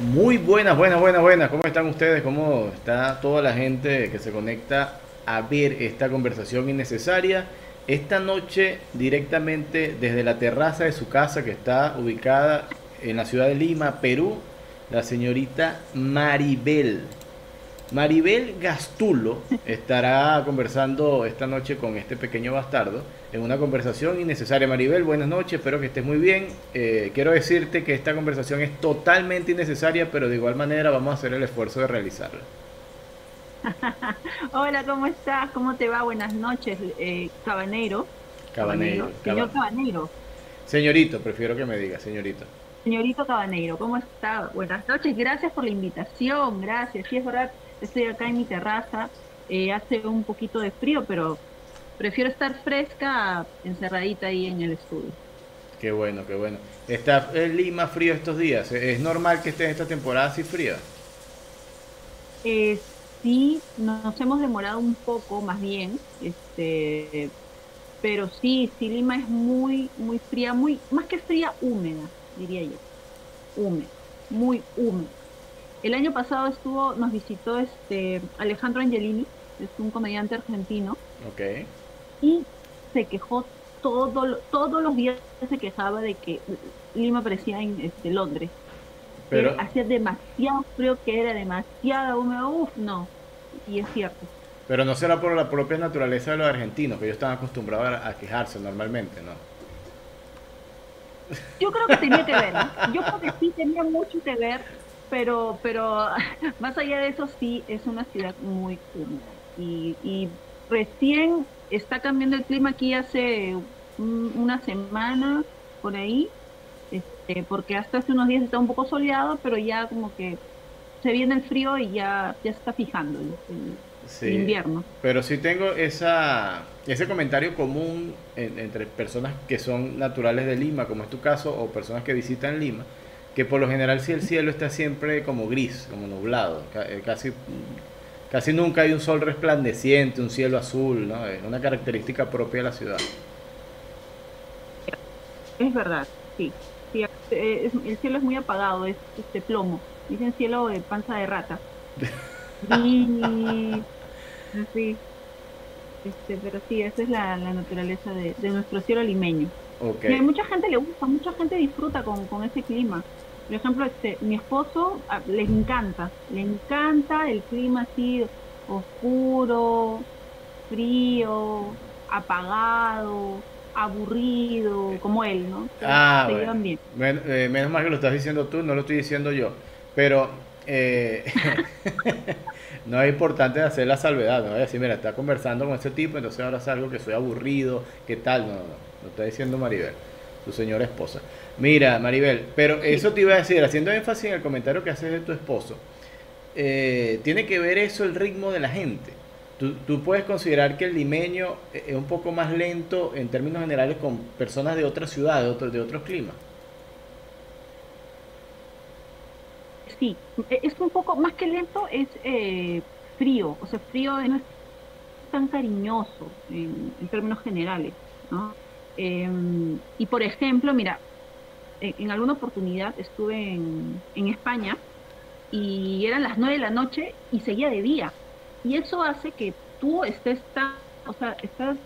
Muy buenas, buenas, buenas, buenas. ¿Cómo están ustedes? ¿Cómo está toda la gente que se conecta a ver esta conversación innecesaria? Esta noche directamente desde la terraza de su casa que está ubicada en la ciudad de Lima, Perú, la señorita Maribel. Maribel Gastulo estará conversando esta noche con este pequeño bastardo en una conversación innecesaria. Maribel, buenas noches, espero que estés muy bien. Eh, quiero decirte que esta conversación es totalmente innecesaria, pero de igual manera vamos a hacer el esfuerzo de realizarla. Hola, ¿cómo estás? ¿Cómo te va? Buenas noches, eh, Cabanero. Cabanero. Señor Cabanero. Señorito, prefiero que me diga, señorito. Señorito Cabanero, ¿cómo está? Buenas noches, gracias por la invitación, gracias. Sí, es verdad, Estoy acá en mi terraza, eh, hace un poquito de frío, pero prefiero estar fresca encerradita ahí en el estudio. Qué bueno, qué bueno. ¿Está en Lima frío estos días? ¿Es normal que esté en esta temporada así fría? Eh, sí, nos hemos demorado un poco más bien, este, pero sí, sí, Lima es muy, muy fría, muy, más que fría, húmeda, diría yo. Húmeda, muy húmeda. El año pasado estuvo, nos visitó este Alejandro Angelini, es un comediante argentino. Ok. Y se quejó todo, todos los días se quejaba de que Lima parecía en este, Londres. Pero hacía demasiado frío, que era demasiado húmedo. Uf, no. Y es cierto. Pero no será por la propia naturaleza de los argentinos, que ellos están acostumbrados a quejarse normalmente, ¿no? Yo creo que tenía que ver, Yo creo que sí tenía mucho que ver pero, pero más allá de eso sí es una ciudad muy húmeda y, recién está cambiando el clima aquí hace una semana por ahí, este, porque hasta hace unos días está un poco soleado, pero ya como que se viene el frío y ya, ya está fijando el, invierno. Pero sí tengo esa, ese comentario común entre personas que son naturales de Lima, como es tu caso, o personas que visitan Lima, que por lo general si el cielo está siempre como gris, como nublado, eh, casi, casi nunca hay un sol resplandeciente, un cielo azul, ¿no? Es una característica propia de la ciudad. Es verdad, sí. Eh, el cielo es muy apagado, es este plomo. Dicen cielo de panza de rata. y sí, este, pero sí, esa es la, naturaleza de, nuestro cielo limeño. Okay. Y mucha gente le gusta, mucha gente disfruta con, con ese clima. Por ejemplo, este, mi esposo ah, le encanta, le encanta el clima así oscuro, frío, apagado, aburrido, como él, ¿no? ah, bien. Eh, menos mal que lo estás diciendo tú, no lo estoy diciendo yo. Pero eh, no es importante hacer la salvedad, no es decir, mira, está conversando con ese tipo, entonces ahora es algo que soy aburrido, ¿qué tal? No, no, no, lo está diciendo Maribel, su señora esposa. Mira, Maribel, pero eso te iba a decir, haciendo énfasis en el comentario que haces de tu esposo, eh, tiene que ver eso el ritmo de la gente. ¿Tú, puedes considerar que el limeño es un poco más lento en términos generales con personas de otras ciudades, de, otros, de otros climas. Sí, es un poco más que lento, es eh, frío, o sea, frío no es tan cariñoso en, términos generales, ¿no? Em, y por ejemplo, mira, en, alguna oportunidad estuve en, España y eran las nueve de la noche y seguía de día. Y eso hace que tú estés tan, o sea, estás,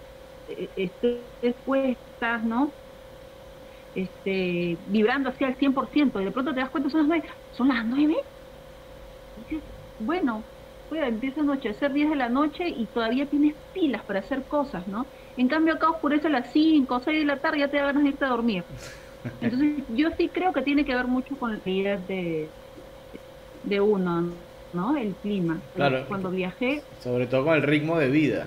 eh, estés estás, ¿no? Este, vibrando así al 100%, y de pronto te das cuenta, son las nueve, son las nueve. Y dices, bueno, pues empieza a anochecer 10 de la noche y todavía tienes pilas para hacer cosas, ¿no? En cambio acá oscurece a las 5 o 6 de la tarde ya te da ganas de irte a dormir. Entonces, yo sí creo que tiene que ver mucho con la vida de, de uno, ¿no? El clima. Claro. Cuando viajé. Sobre todo con el ritmo de vida.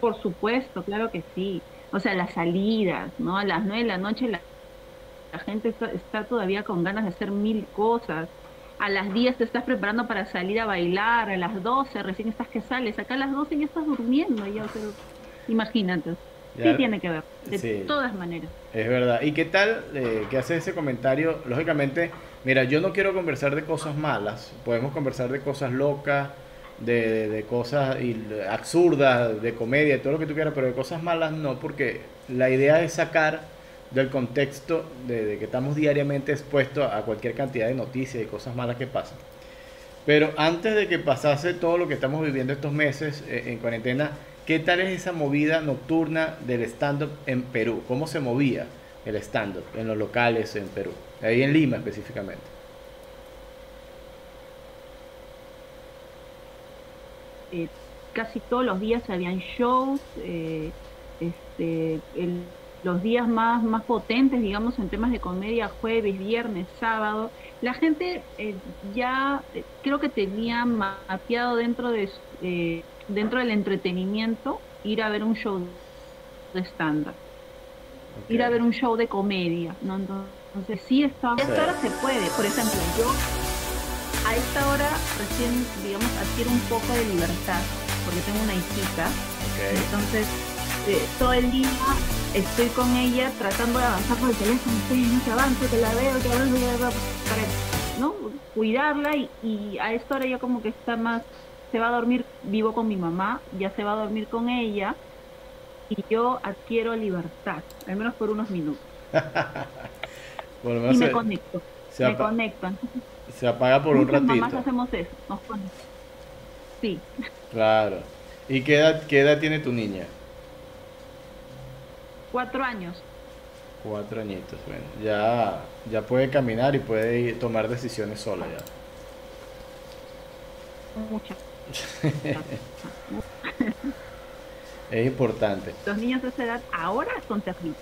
Por supuesto, claro que sí. O sea, las salidas, ¿no? A las nueve de la noche la, gente está, todavía con ganas de hacer mil cosas. A las 10 te estás preparando para salir a bailar, a las 12 recién estás que sales, acá a las 12 ya estás durmiendo, ya, pero imagínate. Sí tiene que ver, de todas maneras. Es verdad. ¿Y qué tal eh, que hace ese comentario? Lógicamente, mira, yo no quiero conversar de cosas malas, podemos conversar de cosas locas, de, de, cosas absurdas, de comedia, todo lo que tú quieras, pero de cosas malas no, porque la idea es sacar del contexto de, que estamos diariamente expuestos a cualquier cantidad de noticias y cosas malas que pasan. Pero antes de que pasase todo lo que estamos viviendo estos meses eh, en cuarentena, ¿qué tal es esa movida nocturna del stand-up en Perú? ¿Cómo se movía el stand-up en los locales en Perú? Ahí en Lima específicamente. Eh, casi todos los días habían shows, eh, este, los días más, más potentes, digamos, en temas de comedia, jueves, viernes, sábado, la gente eh, ya creo que tenía mapeado dentro de dentro del entretenimiento ir a ver un show de stand-up, ir a ver un show de comedia, ¿no? Entonces sí está, a esta hora se puede, por ejemplo, yo a esta hora recién, digamos, adquiero un poco de libertad porque tengo una hijita. Entonces, eh, todo el día estoy con ella tratando de avanzar por el teléfono, no que avance, que la veo, que avance, para ¿no? cuidarla y, a esta hora ya como que está más, se va a dormir, vivo con mi mamá, ya se va a dormir con ella y yo adquiero libertad, al menos por unos minutos. y me conecto, me conecto. se apaga por un ratito. Mamás hacemos eso, nos conectamos. Sí. Claro. ¿Y qué edad, qué edad tiene tu niña? Cuatro años. Cuatro añitos, bueno. Ya, ya puede caminar y puede tomar decisiones sola ya. Muchas. es importante. Los niños de esa edad ahora son terribles.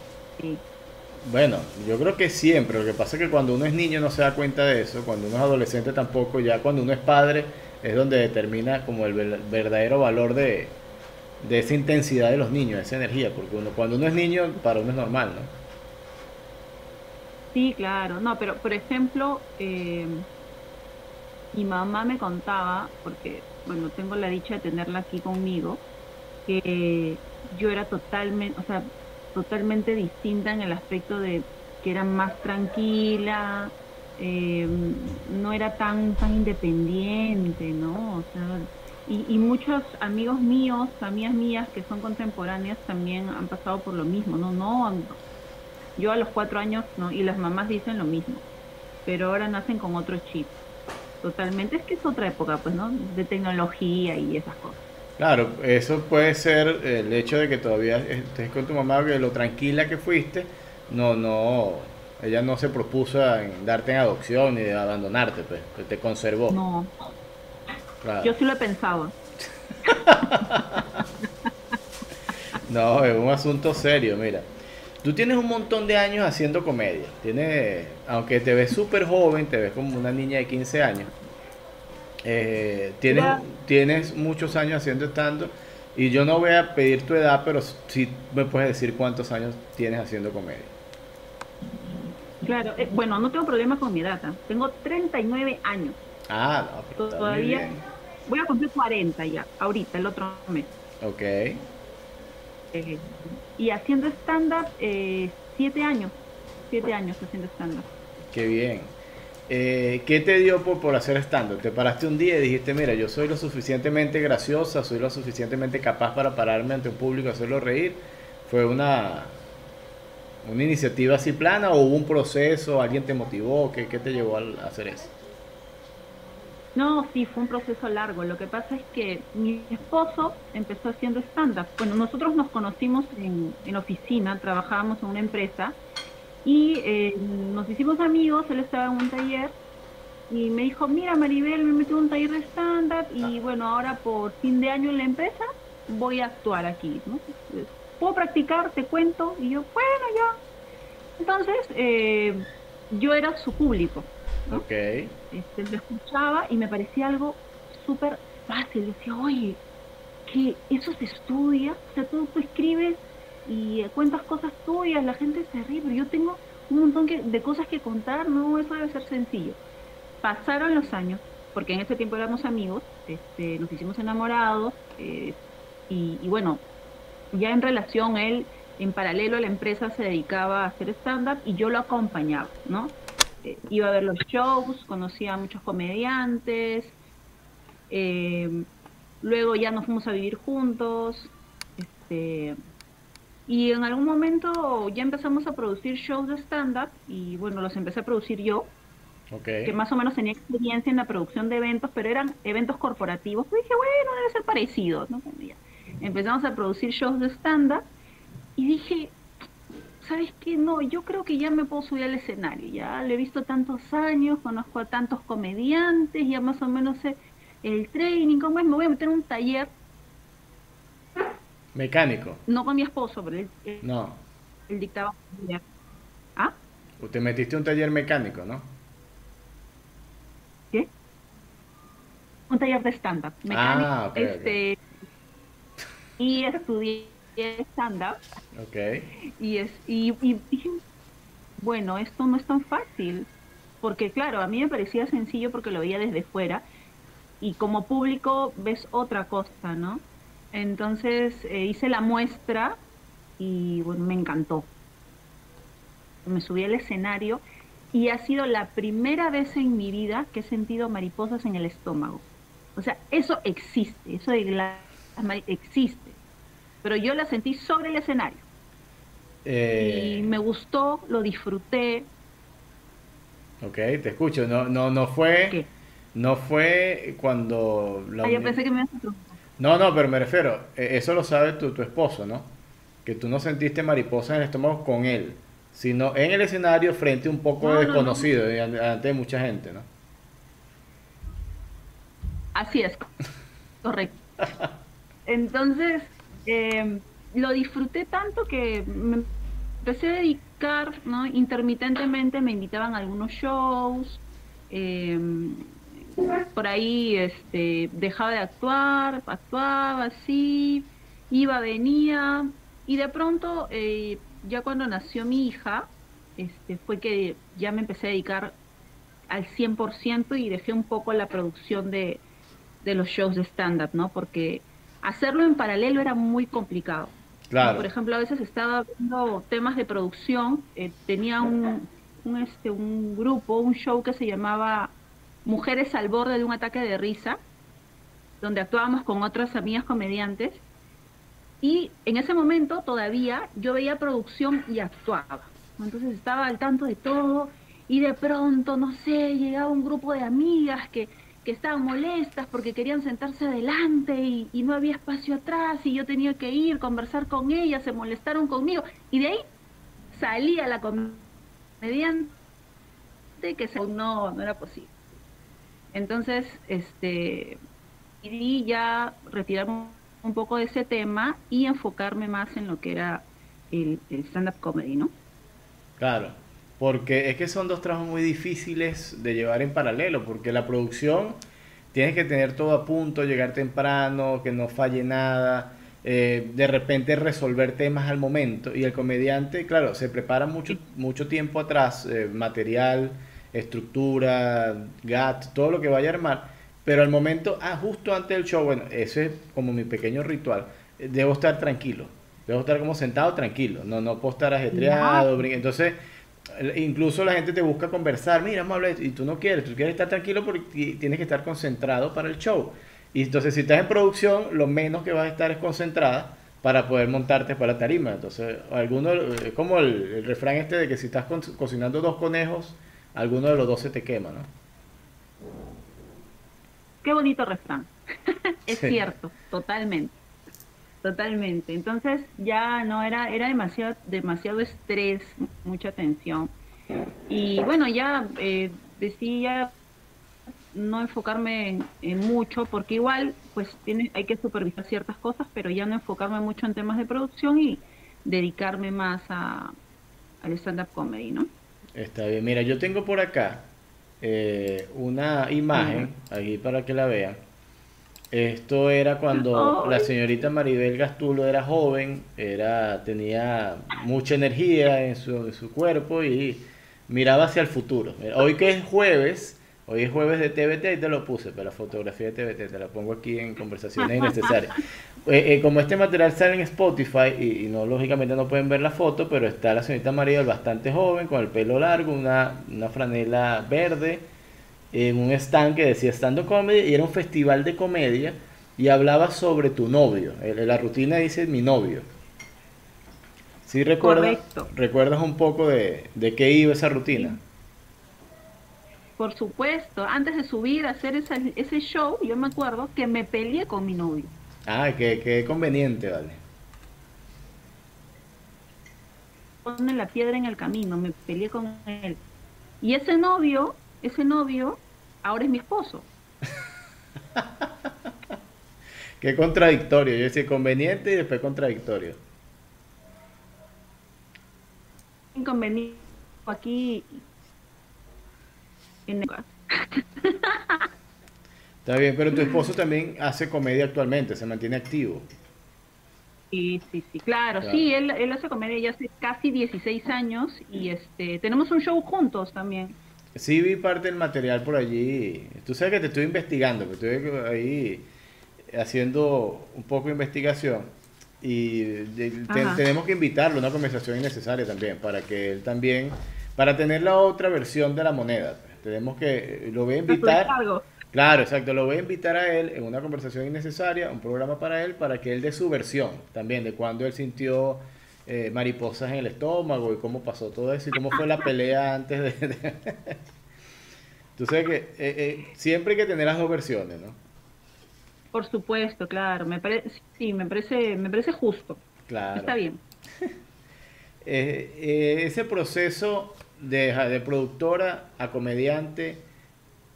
Bueno, yo creo que siempre. Lo que pasa es que cuando uno es niño no se da cuenta de eso. Cuando uno es adolescente tampoco. Ya cuando uno es padre es donde determina como el verdadero valor de, de esa intensidad de los niños, de esa energía, porque uno, cuando uno es niño, para uno es normal, ¿no? Sí, claro, no, pero por ejemplo, eh, mi mamá me contaba, porque, bueno, tengo la dicha de tenerla aquí conmigo, que yo era totalmente, o sea, totalmente distinta en el aspecto de que era más tranquila, eh, no era tan, tan independiente, ¿no? O sea, y, muchos amigos míos, amigas mías que son contemporáneas también han pasado por lo mismo, ¿no? No, yo a los cuatro años, ¿no? Y las mamás dicen lo mismo, pero ahora nacen con otro chip. Totalmente, es que es otra época, pues, ¿no? De tecnología y esas cosas. Claro, eso puede ser el hecho de que todavía estés con tu mamá, que lo tranquila que fuiste, no, no, ella no se propuso en darte en adopción ni de abandonarte, pues, te conservó. No. Yo sí lo he pensado. no, es un asunto serio, mira. Tú tienes un montón de años haciendo comedia. Tienes, aunque te ves súper joven, te ves como una niña de 15 años. Eh, tienes, tienes muchos años haciendo estando. Y yo no voy a pedir tu edad, pero sí me puedes decir cuántos años tienes haciendo comedia. Claro, eh, bueno, no tengo problema con mi edad. Tengo 39 años. Ah, no, pero todavía voy a cumplir 40 ya, ahorita, el otro mes. Ok. Eh, y haciendo stand-up, eh, siete años. Siete años haciendo stand-up. Qué bien. Eh, ¿Qué te dio por, por hacer stand-up? ¿Te paraste un día y dijiste, mira, yo soy lo suficientemente graciosa, soy lo suficientemente capaz para pararme ante un público y hacerlo reír? ¿Fue una, una iniciativa así plana o hubo un proceso? ¿Alguien te motivó? ¿Qué, qué te llevó a hacer eso? No, sí, fue un proceso largo. Lo que pasa es que mi esposo empezó haciendo stand-up. Bueno, nosotros nos conocimos en, en oficina, trabajábamos en una empresa y eh, nos hicimos amigos, él estaba en un taller y me dijo, mira Maribel, me metí en un taller de stand-up y bueno, ahora por fin de año en la empresa voy a actuar aquí, ¿no? ¿Puedo practicar? Te cuento. Y yo, bueno, ya. Entonces, eh, yo era su público. Ok. Este, lo escuchaba y me parecía algo súper fácil. Decía, oye, que eso se estudia, o sea, tú, escribes y cuentas cosas tuyas, la gente se ríe, pero yo tengo un montón de cosas que contar, no, eso debe ser sencillo. Pasaron los años, porque en ese tiempo éramos amigos, este, nos hicimos enamorados, eh, y, y, bueno, ya en relación, él en paralelo a la empresa se dedicaba a hacer stand-up y yo lo acompañaba, ¿no? Eh, iba a ver los shows, conocía a muchos comediantes, eh, luego ya nos fuimos a vivir juntos, este, Y en algún momento ya empezamos a producir shows de stand-up y bueno, los empecé a producir yo, que más o menos tenía experiencia en la producción de eventos, pero eran eventos corporativos. Pues dije, bueno, debe ser parecido. ¿no? Empezamos a producir shows de stand-up y dije, ¿sabes qué? No, yo creo que ya me puedo subir al escenario. Ya le he visto tantos años, conozco a tantos comediantes, ya más o menos sé el training, ¿cómo es? Me voy a meter en un taller. Mecánico. No con mi esposo, pero él, no. él dictaba. ¿Ah? Usted metiste un taller mecánico, ¿no? ¿Qué? Un taller de stand-up. Mecánico. Ah, este, Y estudié stand-up. Ok. Y, es, y, y dije, bueno, esto no es tan fácil. Porque claro, a mí me parecía sencillo porque lo veía desde fuera y como público ves otra cosa, ¿no? Entonces eh, hice la muestra y bueno, me encantó. Me subí al escenario y ha sido la primera vez en mi vida que he sentido mariposas en el estómago. O sea, eso existe, eso de la, existe. Pero yo la sentí sobre el escenario. Eh, y me gustó, lo disfruté. Ok, te escucho. No, no, no fue. No fue cuando... ah, yo pensé que me No, no, pero me refiero, e, eso lo sabe tu, tu esposo, ¿no? Que tú no sentiste mariposa en el estómago con él, sino en el escenario frente a un poco desconocido, ante mucha gente, ¿no? Así es, correcto. Entonces, em, lo disfruté tanto que me empecé a dedicar, ¿no? Intermitentemente me invitaban a algunos shows, eh, por ahí este, dejaba de actuar, actuaba así, iba, venía, y de pronto, eh, ya cuando nació mi hija, este, fue que ya me empecé a dedicar al 100% y dejé un poco la producción de, los shows de stand-up, ¿no? Porque hacerlo en paralelo era muy complicado. Claro. Por ejemplo, a veces estaba viendo temas de producción, eh, tenía un, un, este, un grupo, un show que se llamaba Mujeres al borde de un ataque de risa, donde actuábamos con otras amigas comediantes. Y en ese momento todavía yo veía producción y actuaba. Entonces estaba al tanto de todo y de pronto, no sé, llegaba un grupo de amigas que, que estaban molestas porque querían sentarse adelante y, no había espacio atrás y yo tenía que ir, conversar con ellas, se molestaron conmigo. Y de ahí salía la comediante que no, no era posible. Entonces, este, decidí ya retirarme un poco de ese tema y enfocarme más en lo que era el, stand-up comedy, ¿no? Claro, porque es que son dos trabajos muy difíciles de llevar en paralelo, porque la producción tienes que tener todo a punto, llegar temprano, que no falle nada, eh, de repente resolver temas al momento, y el comediante, claro, se prepara mucho, mucho tiempo atrás, eh, material, estructura, GAT, todo lo que vaya a armar, pero al momento, ah, justo antes del show, bueno, ese es como mi pequeño ritual, eh, debo estar tranquilo, debo estar como sentado tranquilo, no, no puedo estar ajetreado, entonces incluso la gente te busca conversar, mira, vamos a y tú no quieres, tú quieres estar tranquilo porque tienes que estar concentrado para el show. Y entonces si estás en producción, lo menos que vas a estar es concentrada para poder montarte para la tarima. Entonces, alguno, eh, como el, refrán este de que si estás cocinando dos conejos, alguno de los dos se te quema, ¿no? Qué bonito refrán. es cierto, totalmente. Totalmente. Entonces ya no era, era demasiado, demasiado estrés, mucha tensión. Y bueno, ya eh, decía no enfocarme en, mucho, porque igual pues tiene, hay que supervisar ciertas cosas, pero ya no enfocarme mucho en temas de producción y dedicarme más a, al stand-up comedy, ¿no? Está bien. Mira, yo tengo por acá eh, una imagen, aquí para que la vean. Esto era cuando la señorita Maribel Gastulo era joven, era, tenía mucha energía en su, en su cuerpo y miraba hacia el futuro. Hoy que es jueves, Hoy es jueves de TBT y te lo puse, pero la fotografía de TBT te la pongo aquí en conversaciones innecesarias. Eh, eh, como este material sale en Spotify y, no lógicamente no pueden ver la foto, pero está la señorita María bastante joven, con el pelo largo, una, una franela verde, en un stand que decía Estando Comedy y era un festival de comedia y hablaba sobre tu novio. La rutina dice mi novio. Sí, recuerdas, recuerdas un poco de, de qué iba esa rutina. Por supuesto, antes de subir a hacer ese show, yo me acuerdo que me peleé con mi novio. Ah, qué, conveniente, vale. Pone la piedra en el camino, me peleé con él. Y ese novio, ese novio, ahora es mi esposo. qué contradictorio, yo decía conveniente y después contradictorio. Inconveniente aquí Está bien, pero tu esposo también hace comedia actualmente, se mantiene activo. Sí, sí, sí, claro, sí, él, él hace comedia ya hace casi 16 años y este tenemos un show juntos también. Sí, vi parte del material por allí. Tú sabes que te estoy investigando, que estoy ahí haciendo un poco de investigación y tenemos que invitarlo a una conversación innecesaria también, para que él también, para tener la otra versión de la moneda. Tenemos que, lo voy a invitar. Claro, exacto, lo voy a invitar a él en una conversación innecesaria, un programa para él, para que él dé su versión también de cuando él sintió eh, mariposas en el estómago y cómo pasó todo eso y cómo fue la pelea antes de... Tú sabes que eh, eh, siempre hay que tener las dos versiones, ¿no? Por supuesto, claro, me parece, sí, me parece, me parece justo. Claro. Está bien. ese proceso de, de productora a comediante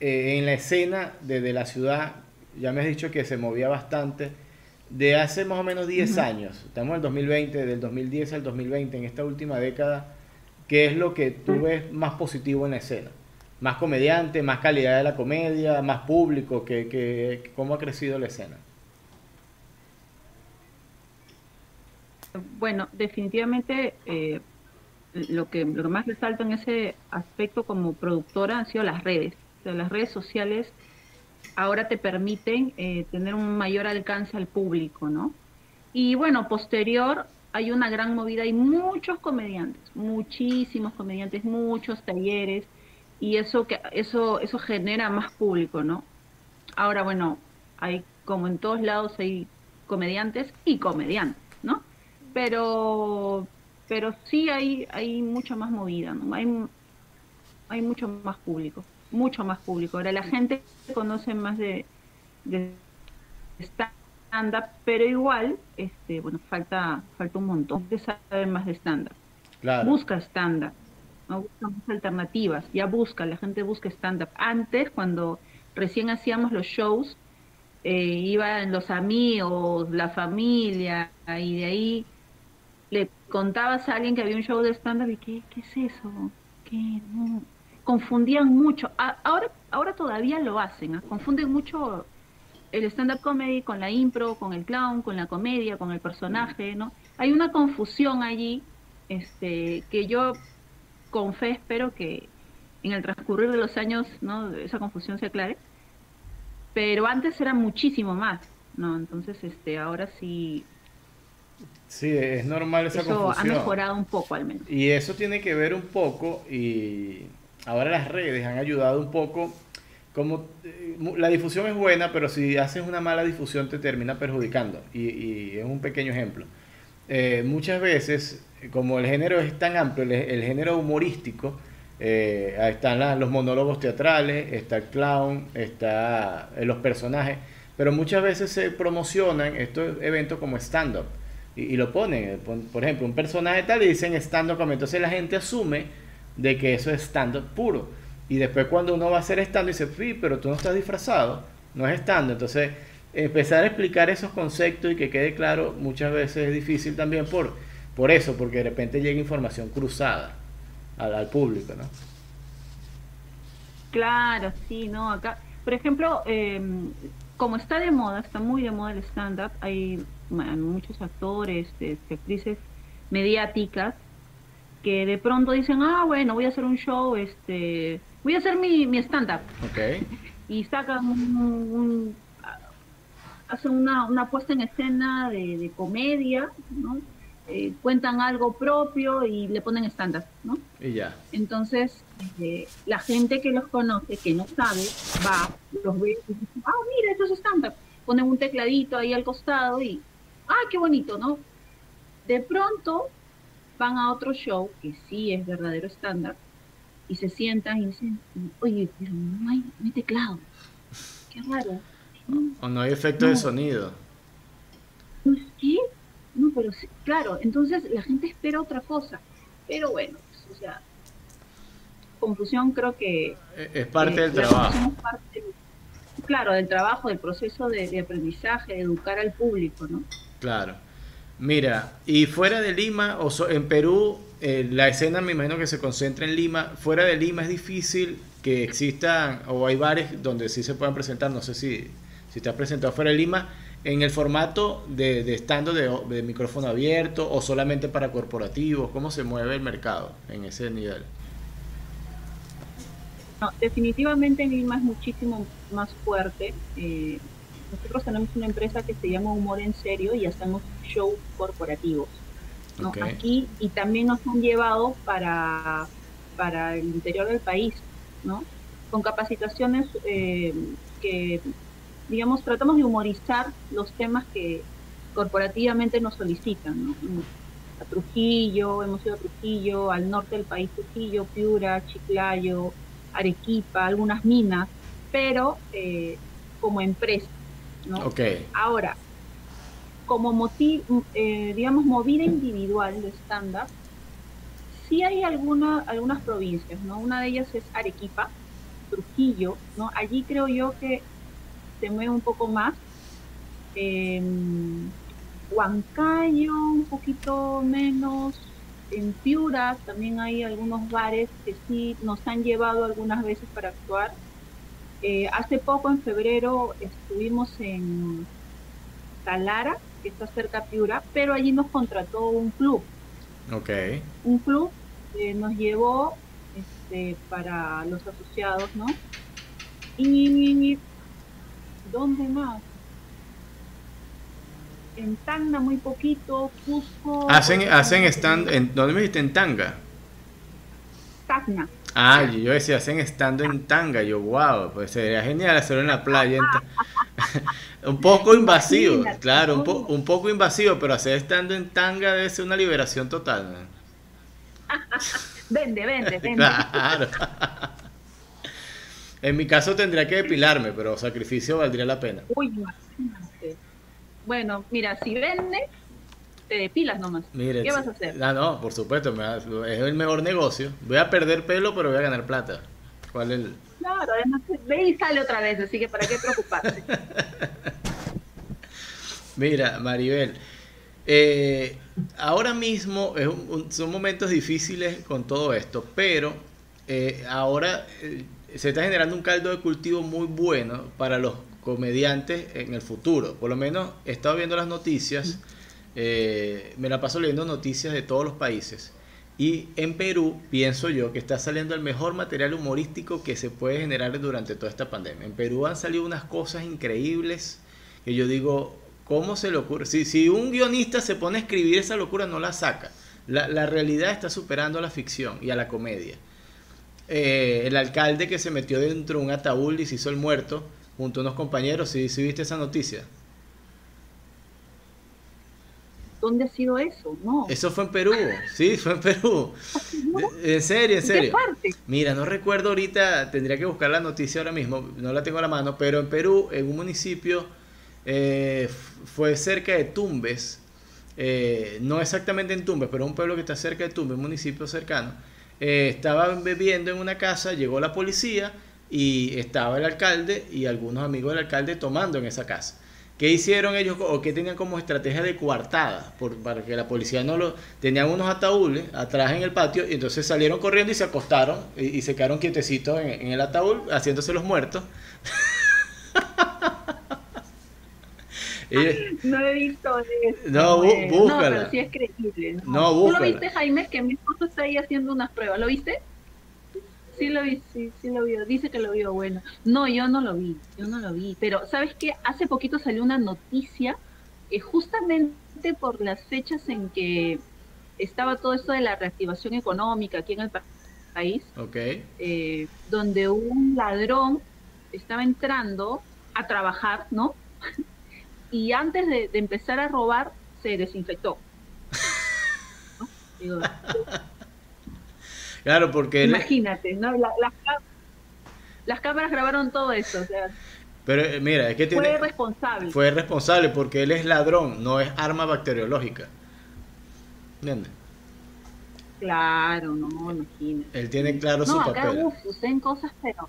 en la escena desde la ciudad, ya me has dicho que se movía bastante, de hace más o menos 10 años, estamos en el 2020, del 2010 al 2020, en esta última década, ¿qué es lo que tú ves más positivo en la escena? ¿Más comediante, más calidad de la comedia, más público? que cómo ha crecido la escena? Bueno, definitivamente eh, lo que, lo que más resalto en ese aspecto como productora han sido las redes. las redes sociales ahora te permiten eh, tener un mayor alcance al público, ¿no? Y bueno, posterior hay una gran movida, hay muchos comediantes, muchísimos comediantes, muchos talleres, y eso que eso eso genera más público, ¿no? Ahora bueno, hay como en todos lados hay comediantes y comediantes, ¿no? Pero pero sí hay, hay mucha más movida, ¿no? hay, hay mucho más público, mucho más público. Ahora la gente conoce más de, de stand-up, pero igual, este, bueno, falta, falta un montón de saber más de stand-up. Busca stand-up, ¿no? busca más alternativas, ya busca, la gente busca stand-up. Antes, cuando recién hacíamos los shows, eh, iban los amigos, la familia, y de ahí le contabas a alguien que había un show de stand-up y ¿qué, ¿qué es eso? ¿Qué? Confundían mucho. ahora, ahora todavía lo hacen, ¿ah? confunden mucho el stand-up comedy con la impro, con el clown, con la comedia, con el personaje, ¿no? Hay una confusión allí este, que yo con fe espero que en el transcurrir de los años ¿no? esa confusión se aclare. Pero antes era muchísimo más, ¿no? Entonces, este, ahora sí Sí, es normal esa eso confusión. ha mejorado un poco al menos. Y eso tiene que ver un poco, y ahora las redes han ayudado un poco, como eh, la difusión es buena, pero si haces una mala difusión te termina perjudicando. Y, es un pequeño ejemplo. Eh, muchas veces, como el género es tan amplio, el, género humorístico, eh, están los monólogos teatrales, está el clown, está los personajes, pero muchas veces se promocionan estos eventos como stand-up y, lo ponen. Por, ejemplo, un personaje tal y dicen stand-up Entonces la gente asume de que eso es stand-up puro. Y después cuando uno va a hacer stand-up dice, sí, pero tú no estás disfrazado, no es stand-up. Entonces empezar a explicar esos conceptos y que quede claro muchas veces es difícil también por, por eso, porque de repente llega información cruzada al, público, ¿no? Claro, sí, no, acá, por ejemplo, em, como está de moda, está muy de moda el stand-up, hay muchos actores, este, actrices mediáticas que de pronto dicen, ah, bueno, voy a hacer un show, este, voy a hacer mi, mi stand-up. Okay. Y sacan un, hacen una, una puesta en escena de, comedia, ¿no? Eh, cuentan algo propio y le ponen stand-up, ¿no? Y ya. Entonces, eh, la gente que los conoce, que no sabe, va, los ve y dice, ah, mira, eso es stand-up. Ponen un tecladito ahí al costado y ah, qué bonito, ¿no? De pronto van a otro show, que sí es verdadero estándar, y se sientan y dicen, oye, pero no hay, teclado. Qué raro. o no hay efecto de sonido. ¿Qué? No, pero sí, claro, entonces la gente espera otra cosa. Pero bueno, pues, o sea, confusión creo que... E-, es parte del trabajo. claro, del trabajo, del proceso de, aprendizaje, de educar al público, ¿no? Claro. Mira, y fuera de Lima, o en Perú, eh, la escena me imagino que se concentra en Lima. Fuera de Lima es difícil que existan, o hay bares donde sí se puedan presentar, no sé si, si te presentado fuera de Lima, en el formato de, de estando de, micrófono abierto o solamente para corporativos? ¿Cómo se mueve el mercado en ese nivel? No, definitivamente en Lima es muchísimo más fuerte. Eh, nosotros tenemos una empresa que se llama Humor en Serio y hacemos shows corporativos. Aquí y también nos han llevado para, para el interior del país, ¿no? con capacitaciones eh, que digamos, tratamos de humorizar los temas que corporativamente nos solicitan, ¿no? A Trujillo, hemos ido a Trujillo, al norte del país Trujillo, Piura, Chiclayo, Arequipa, algunas minas, pero eh, como empresa, ¿no? Okay. Ahora, como motivo, eh, digamos, movida individual de estándar, sí hay alguna, algunas provincias, ¿no? Una de ellas es Arequipa, Trujillo, ¿no? Allí creo yo que se mueve un poco más. En Huancayo un poquito menos. En Piura también hay algunos bares que sí nos han llevado algunas veces para actuar. Eh, hace poco, en febrero, estuvimos en Talara, que está cerca de Piura, pero allí nos contrató un club. Ok. Un club que nos llevó este, para los asociados, ¿no? Y ¿Dónde más? En Tanga muy poquito, Cusco. Hacen, hacen stand, en, ¿dónde me dijiste? En Tanga. Tacna. Ah, yo decía, hacen estando en Tanga. Yo, wow, pues sería genial hacerlo en la playa. un poco invasivo, claro, un, un, poco invasivo, pero hacer estando en Tanga debe ser una liberación total. vende, vende, vende. Claro. En mi caso tendría que depilarme, pero sacrificio valdría la pena. Uy, imagínate. Bueno, mira, si vende, te depilas nomás. ¿Qué vas a hacer? Ah, no, por supuesto, es el mejor negocio. Voy a perder pelo, pero voy a ganar plata. ¿Cuál es el...? Claro, además ve y sale otra vez, así que para qué preocuparse. mira, Maribel, eh, ahora mismo son momentos difíciles con todo esto, pero eh, ahora... Eh, se está generando un caldo de cultivo muy bueno para los comediantes en el futuro. Por lo menos he estado viendo las noticias, eh, me la paso leyendo noticias de todos los países. Y en Perú pienso yo que está saliendo el mejor material humorístico que se puede generar durante toda esta pandemia. En Perú han salido unas cosas increíbles que yo digo, ¿cómo se le ocurre? Si, si un guionista se pone a escribir esa locura, no la saca. La, realidad está superando a la ficción y a la comedia. Eh, el alcalde que se metió dentro de un ataúd y se hizo el muerto junto a unos compañeros. ¿Sí, viste esa noticia? ¿Dónde ha sido eso? No. Eso fue en Perú, sí, fue en Perú. En serio, en serio. Mira, no recuerdo ahorita, tendría que buscar la noticia ahora mismo, no la tengo a la mano, pero en Perú, en un municipio, eh, fue cerca de Tumbes, eh, no exactamente en Tumbes, pero un pueblo que está cerca de Tumbes, un municipio cercano eh, estaban bebiendo en una casa, llegó la policía y estaba el alcalde y algunos amigos del alcalde tomando en esa casa. ¿Qué hicieron ellos o qué tenían como estrategia de coartada? Por, para que la policía no lo... Tenían unos ataúdes atrás en el patio y entonces salieron corriendo y se acostaron y, se quedaron quietecitos en, en el ataúd haciéndose los muertos. no he visto eso. No, búscala. No, pero sí es creíble. ¿no? ¿Tú lo viste, Jaime? Que mi esposo está ahí haciendo unas pruebas. ¿Lo viste? Sí lo vi, sí, sí lo vio. Dice que lo vio bueno. No, yo no lo vi, yo no lo vi. Pero, ¿sabes qué? Hace poquito salió una noticia que justamente por las fechas en que estaba todo esto de la reactivación económica aquí en el país, eh, donde un ladrón estaba entrando a trabajar, ¿no? y antes de, empezar a robar se desinfectó. claro, porque... Imagínate, ¿no? las cámaras grabaron todo eso, o sea... Pero eh, mira, es que tiene... Fue responsable. Fue responsable porque él es ladrón, no es arma bacteriológica. ¿Entiendes? Claro, no, imagínate. Él tiene claro su papel. Acá, uf, cosas, pero...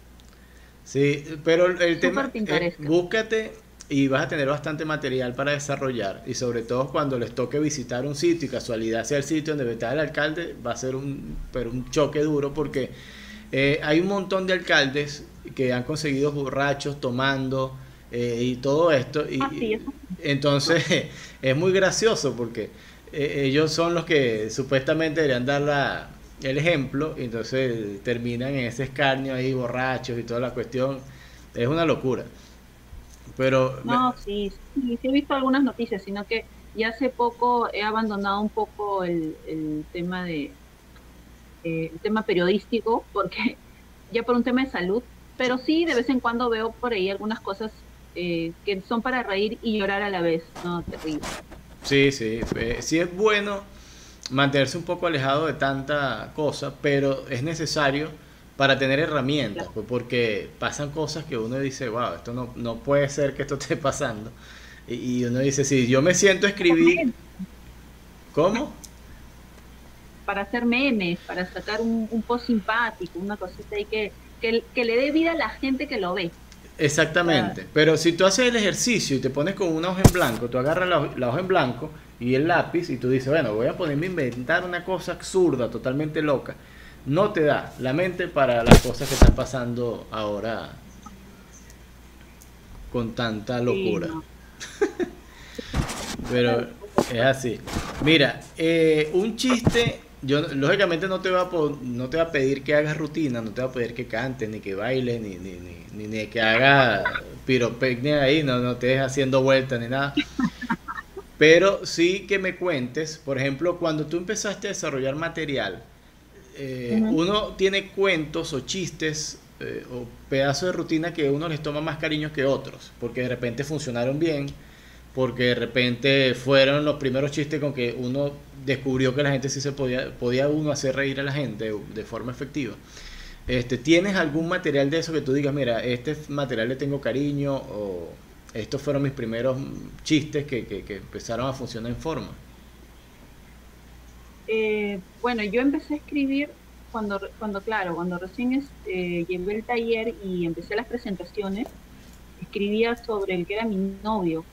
Sí, pero el tema... Es, búscate y vas a tener bastante material para desarrollar. Y sobre todo cuando les toque visitar un sitio y casualidad sea el sitio donde está el alcalde va a ser un pero un choque duro porque eh, hay un montón de alcaldes que han conseguido borrachos tomando eh, y todo esto y, entonces es muy gracioso porque eh, ellos son los que supuestamente deberían dar la, el ejemplo y entonces terminan en ese escarnio ahí borrachos y toda la cuestión. Es una locura pero no, sí, sí, he visto algunas noticias, sino que ya hace poco he abandonado un poco el, el tema de eh, el tema periodístico, porque ya por un tema de salud, pero sí de vez en cuando veo por ahí algunas cosas eh, que son para reír y llorar a la vez, no terrible. Sí, sí, eh, sí es bueno mantenerse un poco alejado de tanta cosa, pero es necesario para tener herramientas, pues, porque pasan cosas que uno dice, wow, esto no, no puede ser que esto esté pasando. Y, uno dice, si yo me siento a escribir... ¿Cómo? Para hacer memes, para sacar un, post simpático, una cosita ahí que, que, le dé vida a la gente que lo ve. Exactamente, pero si tú haces el ejercicio y te pones con una hoja en blanco, tú agarras la, la, hoja en blanco y el lápiz y tú dices, bueno, voy a ponerme a inventar una cosa absurda, totalmente loca no te da la mente para las cosas que están pasando ahora con tanta locura. Pero es así. Mira, eh, un chiste, yo lógicamente no te va a no te va a pedir que hagas rutina, no te va a pedir que cantes, ni que bailes, ni, ni, ni, ni, que hagas piropecnia ahí, no, no te dejes haciendo vueltas ni nada. Pero sí que me cuentes, por ejemplo, cuando tú empezaste a desarrollar material, eh, uno tiene cuentos o chistes eh, o pedazos de rutina que uno les toma más cariño que otros, porque de repente funcionaron bien, porque de repente fueron los primeros chistes con que uno descubrió que la gente sí se podía, podía uno hacer reír a la gente de forma efectiva. Este, ¿Tienes algún material de eso que tú digas, mira, este material le tengo cariño o estos fueron mis primeros chistes que, que, que empezaron a funcionar en forma? Eh, bueno, yo empecé a escribir cuando, cuando claro, cuando recién eh, llegué el taller y empecé las presentaciones, escribía sobre el que era mi novio.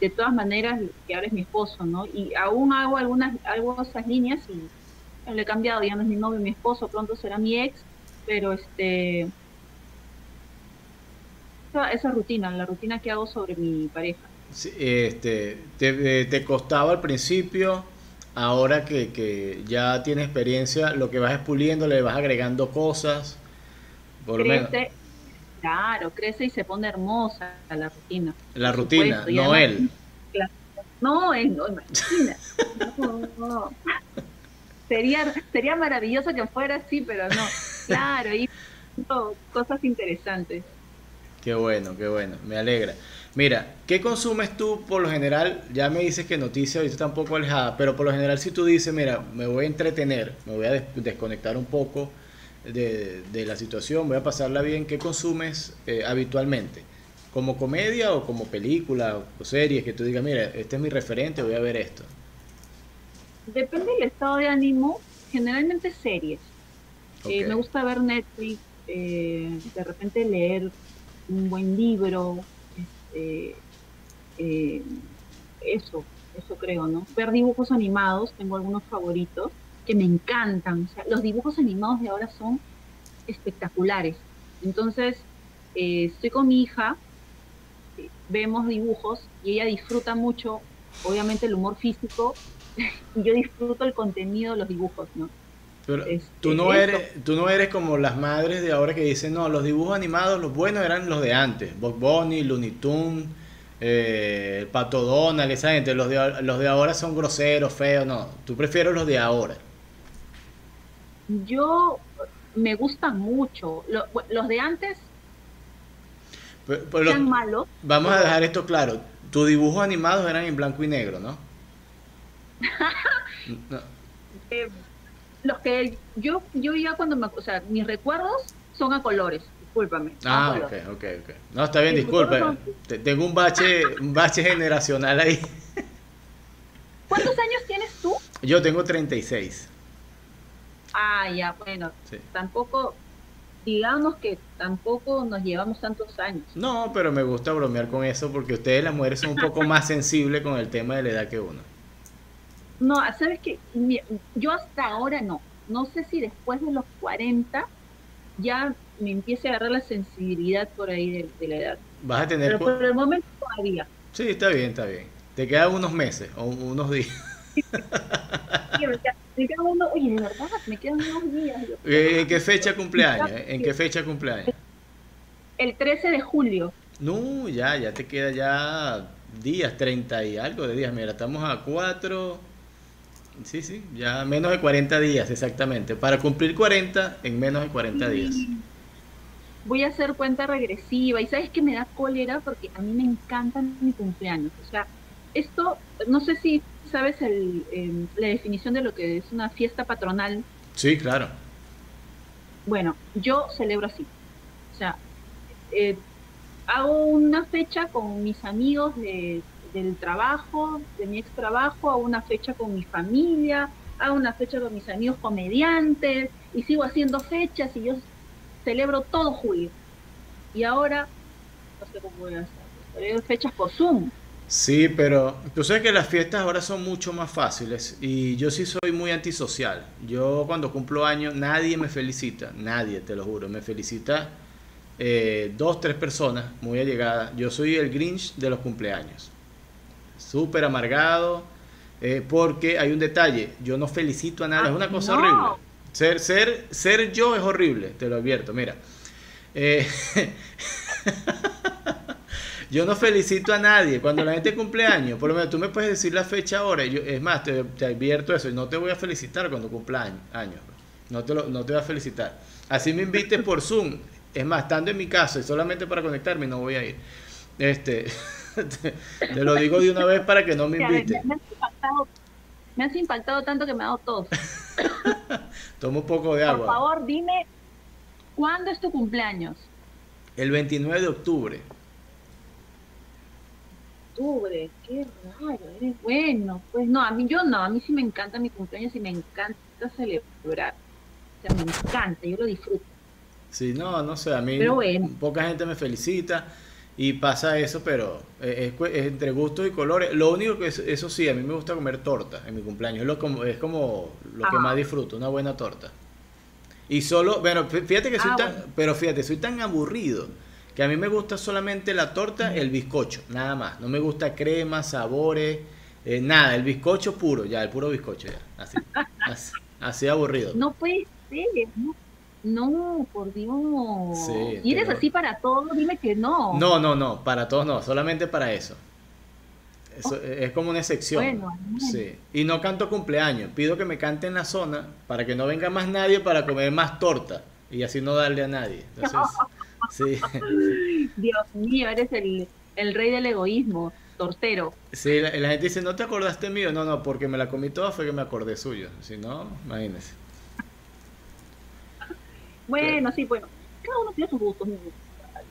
De todas maneras, que ahora es mi esposo, ¿no? Y aún hago algunas, esas líneas y le he cambiado, ya no es mi novio, mi esposo, pronto será mi ex, pero este esa, rutina, la rutina que hago sobre mi pareja. este, te, te costaba al principio ahora que, ya tiene experiencia, lo que vas expuliendo, le vas agregando cosas. Por crece, Claro, crece y se pone hermosa la rutina. La rutina, no él. no, él, no, imagina. Sería, sería maravilloso que fuera así, pero no. Claro, y cosas interesantes. Qué bueno, qué bueno, me alegra. Mira, ¿qué consumes tú por lo general? Ya me dices que noticias ahorita está un poco alejada, pero por lo general si tú dices, mira, me voy a entretener, me voy a desconectar un poco de, la situación, voy a pasarla bien, ¿qué consumes eh, habitualmente? ¿Como comedia o como película o series que tú digas, mira, este es mi referente, voy a ver esto? Depende del estado de ánimo, generalmente series. Eh, me gusta ver Netflix, eh, de repente leer un buen libro, eh, eh, eso, eso creo, ¿no? Ver dibujos animados, tengo algunos favoritos que me encantan. O sea, los dibujos animados de ahora son espectaculares. Entonces, eh, estoy con mi hija, vemos dibujos y ella disfruta mucho, obviamente, el humor físico y yo disfruto el contenido de los dibujos, ¿no? Pero este, tú no eres, tú no eres como las madres de ahora que dicen, no, los dibujos animados, los buenos eran los de antes, Bob Bunny, Looney Tunes, eh, Pato Donald, esa gente, los de, los de ahora son groseros, feos, no, tú prefieres los de ahora. Yo me gustan mucho, los, de antes eran malos. Vamos a dejar esto claro, tus dibujos animados eran en blanco y negro, ¿no? no. Eh, los que yo, yo ya cuando me, o sea, mis recuerdos son a colores, discúlpame. Ah, ok, ok, ok. No, está bien, disculpe. Tengo un bache, un bache generacional ahí. ¿Cuántos años tienes tú? Yo tengo 36. Ah, ya, bueno. Tampoco, digamos que tampoco nos llevamos tantos años. No, pero me gusta bromear con eso porque ustedes las mujeres son un poco más sensibles con el tema de la edad que uno. No, sabes que yo hasta ahora no. No sé si después de los 40 ya me empiece a agarrar la sensibilidad por ahí de, la edad. Vas a tener. Pero por el momento todavía. Sí, está bien, está bien. Te quedan unos meses o unos días. me quedan unos, oye, de verdad, me quedan unos días. Eh, ¿En qué fecha cumpleaños? ¿En qué fecha cumpleaños? El 13 de julio. No, ya, ya te queda ya días, 30 y algo de días. Mira, estamos a 4, Sí, sí, ya menos de 40 días, exactamente. Para cumplir 40 en menos de 40 días. Voy a hacer cuenta regresiva y sabes que me da cólera porque a mí me encantan mi cumpleaños. O sea, esto, no sé si sabes el, la definición de lo que es una fiesta patronal. Sí, claro. Bueno, yo celebro así. O sea, eh, hago una fecha con mis amigos de del trabajo, de mi ex trabajo, a una fecha con mi familia, a una fecha con mis amigos comediantes, y sigo haciendo fechas y yo celebro todo julio. Y ahora, no sé cómo voy a hacer, fechas por Zoom. Sí, pero tú sabes que las fiestas ahora son mucho más fáciles y yo sí soy muy antisocial. Yo cuando cumplo años nadie me felicita, nadie, te lo juro, me felicita eh, dos, tres personas muy allegadas. Yo soy el Grinch de los cumpleaños súper amargado, eh, porque hay un detalle, yo no felicito a nadie, es una cosa horrible. Ser, ser, ser yo es horrible, te lo advierto, mira. Eh, yo no felicito a nadie. Cuando la gente cumple años, por lo menos tú me puedes decir la fecha ahora. Yo, es más, te, advierto eso. No te voy a felicitar cuando cumpla años. No te, no te voy a felicitar. Así me invites por Zoom. Es más, estando en mi casa y solamente para conectarme, no voy a ir. Este. Te lo digo de una vez para que no me invite. Me, has impactado, tanto que me ha dado tos. Toma un poco de agua. Por favor, dime, ¿cuándo es tu cumpleaños? El 29 de octubre. Octubre, qué raro, eres bueno. Pues no, a mí yo no, a mí sí me encanta mi cumpleaños y me encanta celebrar. O sea, me encanta, yo lo disfruto. Sí, no, no sé, a mí poca gente me felicita y pasa eso, pero es, entre gustos y colores. Lo único que eso sí, a mí me gusta comer torta en mi cumpleaños. Es, lo, es como lo que más disfruto, una buena torta. Y solo, bueno, fíjate que soy ah, tan, pero fíjate, soy tan aburrido que a mí me gusta solamente la torta, el bizcocho, nada más. No me gusta crema, sabores, eh, nada, el bizcocho puro, ya, el puro bizcocho, ya. Así, así, así aburrido. No puede ser, no no, por Dios. ¿Y eres así para todos? Dime que no. No, no, no, para todos no, solamente para eso. eso oh. es como una excepción. Bueno, sí. Y no canto cumpleaños. Pido que me cante en la zona para que no venga más nadie para comer más torta y así no darle a nadie. sí. Dios mío, eres el, rey del egoísmo, tortero. Sí, la, la, gente dice, ¿no te acordaste mío? No, no, porque me la comí toda fue que me acordé suyo. Si no, imagínese. Bueno, sí, bueno, cada uno tiene sus gustos.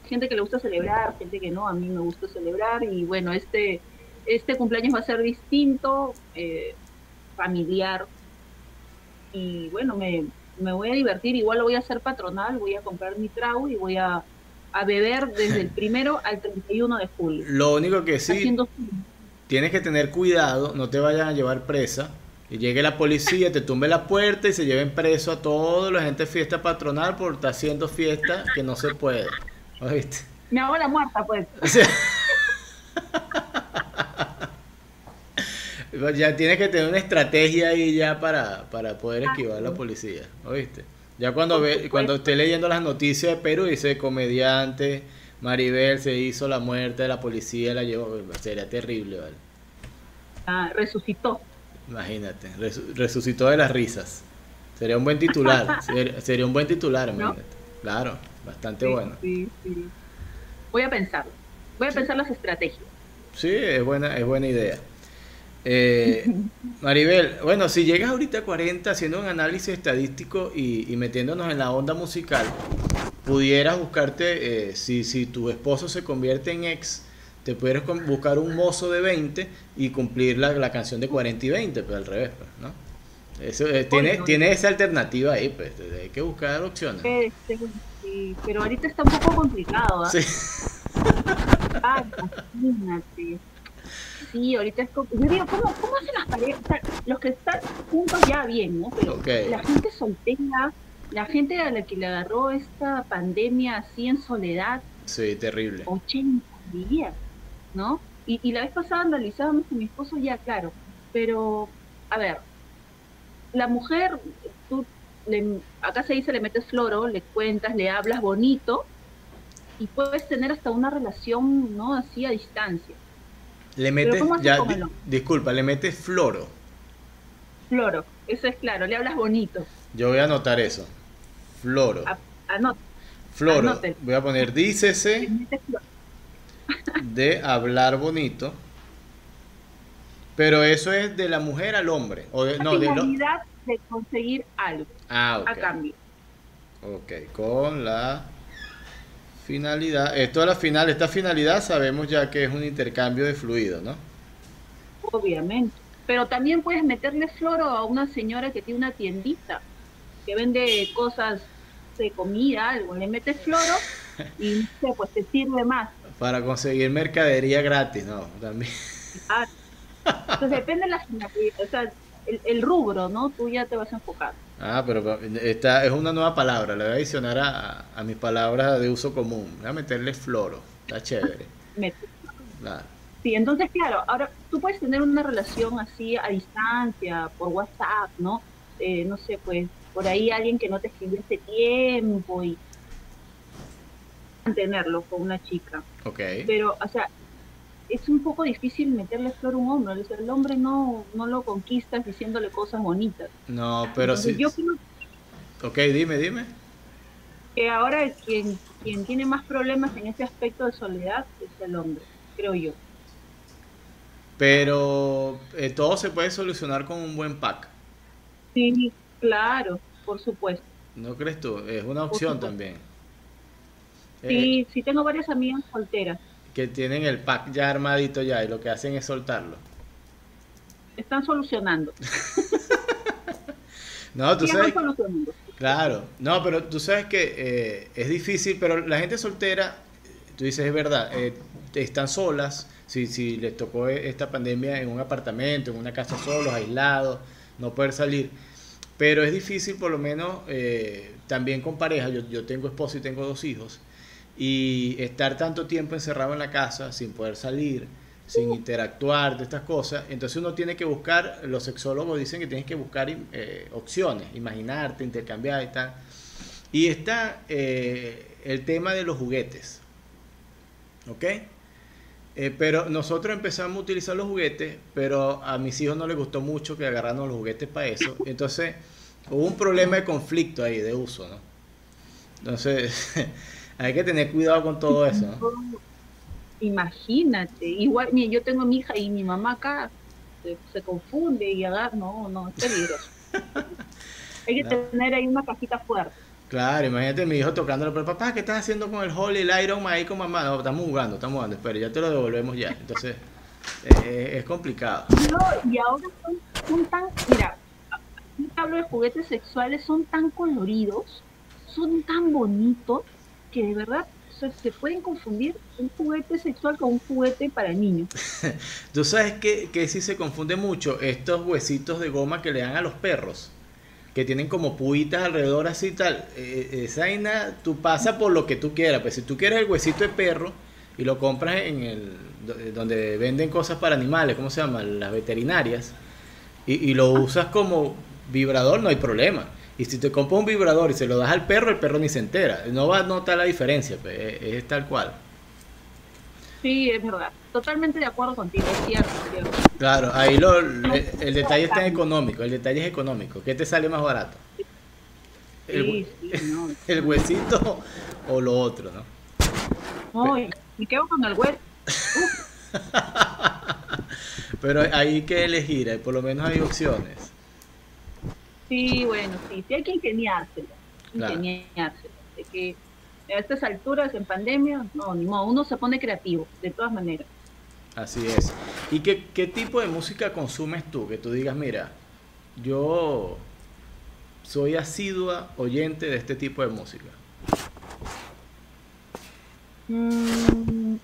Gente que le gusta celebrar, gente que no, a mí me gusta celebrar y bueno, este, este cumpleaños va a ser distinto, eh, familiar y bueno, me, me voy a divertir, igual lo voy a hacer patronal, voy a comprar mi trago y voy a, a beber desde el primero al 31 de julio. Lo único que sí, tienes que tener cuidado, no te vayan a llevar presa y llegue la policía, te tumbe la puerta y se lleven preso a toda la gente de fiesta patronal por estar haciendo fiesta que no se puede. ¿Oíste? Me hago la muerta, pues. ya tienes que tener una estrategia ahí ya para, para poder esquivar a la policía. ¿Oíste? Ya cuando ve, cuando esté leyendo las noticias de Perú, dice comediante, Maribel se hizo la muerte de la policía, la llevó. Sería terrible, ¿vale? Ah, resucitó. Imagínate, resucitó de las risas. Sería un buen titular, sería, un buen titular, Claro, bastante bueno. Sí, sí. Voy a pensarlo. Voy a pensar las estrategias. Sí, es buena, es buena idea. Eh, Maribel, bueno, si llegas ahorita a 40 haciendo un análisis estadístico y, y metiéndonos en la onda musical, pudieras buscarte, eh, si, si tu esposo se convierte en ex, te pudieras buscar un mozo de 20 y cumplir la, la canción de 40 y 20, pero al revés, pues, ¿no? Eso, eh, tiene, tiene esa alternativa ahí, pues, hay que buscar opciones. Este, sí, pero ahorita está un poco complicado, ¿ah? Sí. Ah, imagínate. Sí, ahorita es como... Yo digo, ¿cómo, cómo hacen las parejas? O sea, los que están juntos ya bien, ¿no? Pero la gente soltera, la gente a la que le agarró esta pandemia así en soledad, Sí, terrible. 80 días, ¿no? Y, y la vez pasada analizábamos con mi esposo, ya, claro, pero, a ver, la mujer, tú, le- acá se dice, le metes floro, le cuentas, le hablas bonito, y puedes tener hasta una relación, ¿no? Así a distancia. Le metes, ¿cómo haces ya, di- disculpa, le metes floro. Floro, eso es claro, le hablas bonito. Yo voy a anotar eso. Floro. A- Anota, Floro. anótelo. Voy a poner le dícese metes floro. De hablar bonito. Pero eso es de la mujer al hombre. O de, La no, de lo- finalidad de conseguir algo Ah, a ok. cambio. Ok, con la finalidad. Esto a la final, esta finalidad sabemos ya que es un intercambio de fluido, ¿no? Obviamente. Pero también puedes meterle floro a una señora que tiene una tiendita, que vende cosas de comida, algo. Le metes floro y pues te sirve más. Para conseguir mercadería gratis, ¿no? También. Ah, Entonces depende de la finalidad, o sea, el, el rubro, ¿no? Tú ya te vas a enfocar. Ah, pero esta es una nueva palabra. Le voy a adicionar a, a mis palabras de uso común. Voy a meterle floro. Está chévere. Claro. Sí, entonces claro, ahora tú puedes tener una relación así a distancia, por WhatsApp, ¿no? Eh, no sé, pues por ahí alguien que no te escribió hace tiempo y mantenerlo con una chica. Ok. pero, o sea, es un poco difícil meterle flor a un hombre. O sea, el hombre no, no lo conquistas diciéndole cosas bonitas. No, pero Entonces, sí. Yo creo Ok, dime, dime. que ahora quien, quien tiene más problemas en ese aspecto de soledad es el hombre, creo yo. Pero eh, todo se puede solucionar con un buen pack. Sí, claro, por supuesto. ¿No crees tú? Es una opción supuesto. Eh, Sí, sí tengo varias amigas solteras. que tienen el pack ya armadito ya y lo que hacen es soltarlo. Están solucionando. No, tú Sí, sabes, solucionando. claro, no, pero tú sabes que eh, es difícil, pero la gente soltera, tú dices es verdad, eh, están solas, si, si les tocó esta pandemia en un apartamento, en una casa solos, aislados, no poder salir, pero es difícil por lo menos eh, también con pareja, yo, yo tengo esposo y tengo dos hijos, y estar tanto tiempo encerrado en la casa sin poder salir, sin interactuar de estas cosas, entonces uno tiene que buscar, los sexólogos dicen que tienes que buscar eh, opciones, imaginarte, intercambiar y tal. Y está eh, el tema de los juguetes, ¿ok? Eh, pero nosotros empezamos a utilizar los juguetes, pero a mis hijos no les gustó mucho que agarraran los juguetes para eso. Entonces hubo un problema de conflicto ahí, de uso, ¿no? Entonces hay que tener cuidado con todo eso. Imagínate, igual, yo tengo a mi hija y mi mamá acá se, se confunde y agarra, no, no, es peligroso. Hay que No. tener ahí una cajita fuerte. Claro, imagínate mi hijo tocándolo, pero papá, ¿qué estás haciendo con el Holly, el Iron Man ahí con mamá? No, estamos jugando, estamos jugando, espera, ya te lo devolvemos ya. Entonces, eh, es complicado. No, y ahora son, son tan, mira, aquí hablo de juguetes sexuales, son tan coloridos, son tan bonitos, que de verdad se pueden confundir un juguete sexual con un juguete para niños. Tú sabes que, que sí se confunde mucho estos huesitos de goma que le dan a los perros, que tienen como puitas alrededor así tal. Eh, esa vaina, tú pasas por lo que tú quieras. Pues si tú quieres el huesito de perro y lo compras en el do- donde venden cosas para animales, ¿cómo se llama? Las veterinarias, y, y lo usas como vibrador, no hay problema. Y si te compras un vibrador y se lo das al perro, el perro ni se entera. No va a notar la diferencia, pues, es, es tal cual. Sí, es verdad. Totalmente de acuerdo contigo, es cierto. Claro, ahí lo, el, el detalle está económico, el detalle es económico. ¿Qué te sale más barato? El, Sí, hue- sí, no. el huesito o lo otro, ¿no? Ay, me quedo con el hueso. Pero hay que elegir, por lo menos hay opciones. Sí, bueno, sí, sí hay que ingeniárselo, Claro. ingeniárselo. De que a estas alturas en pandemia, no, ni modo, uno se pone creativo, de todas maneras. Así es. ¿Y qué, qué tipo de música consumes tú? Que tú digas, mira, yo soy asidua oyente de este tipo de música. Mm,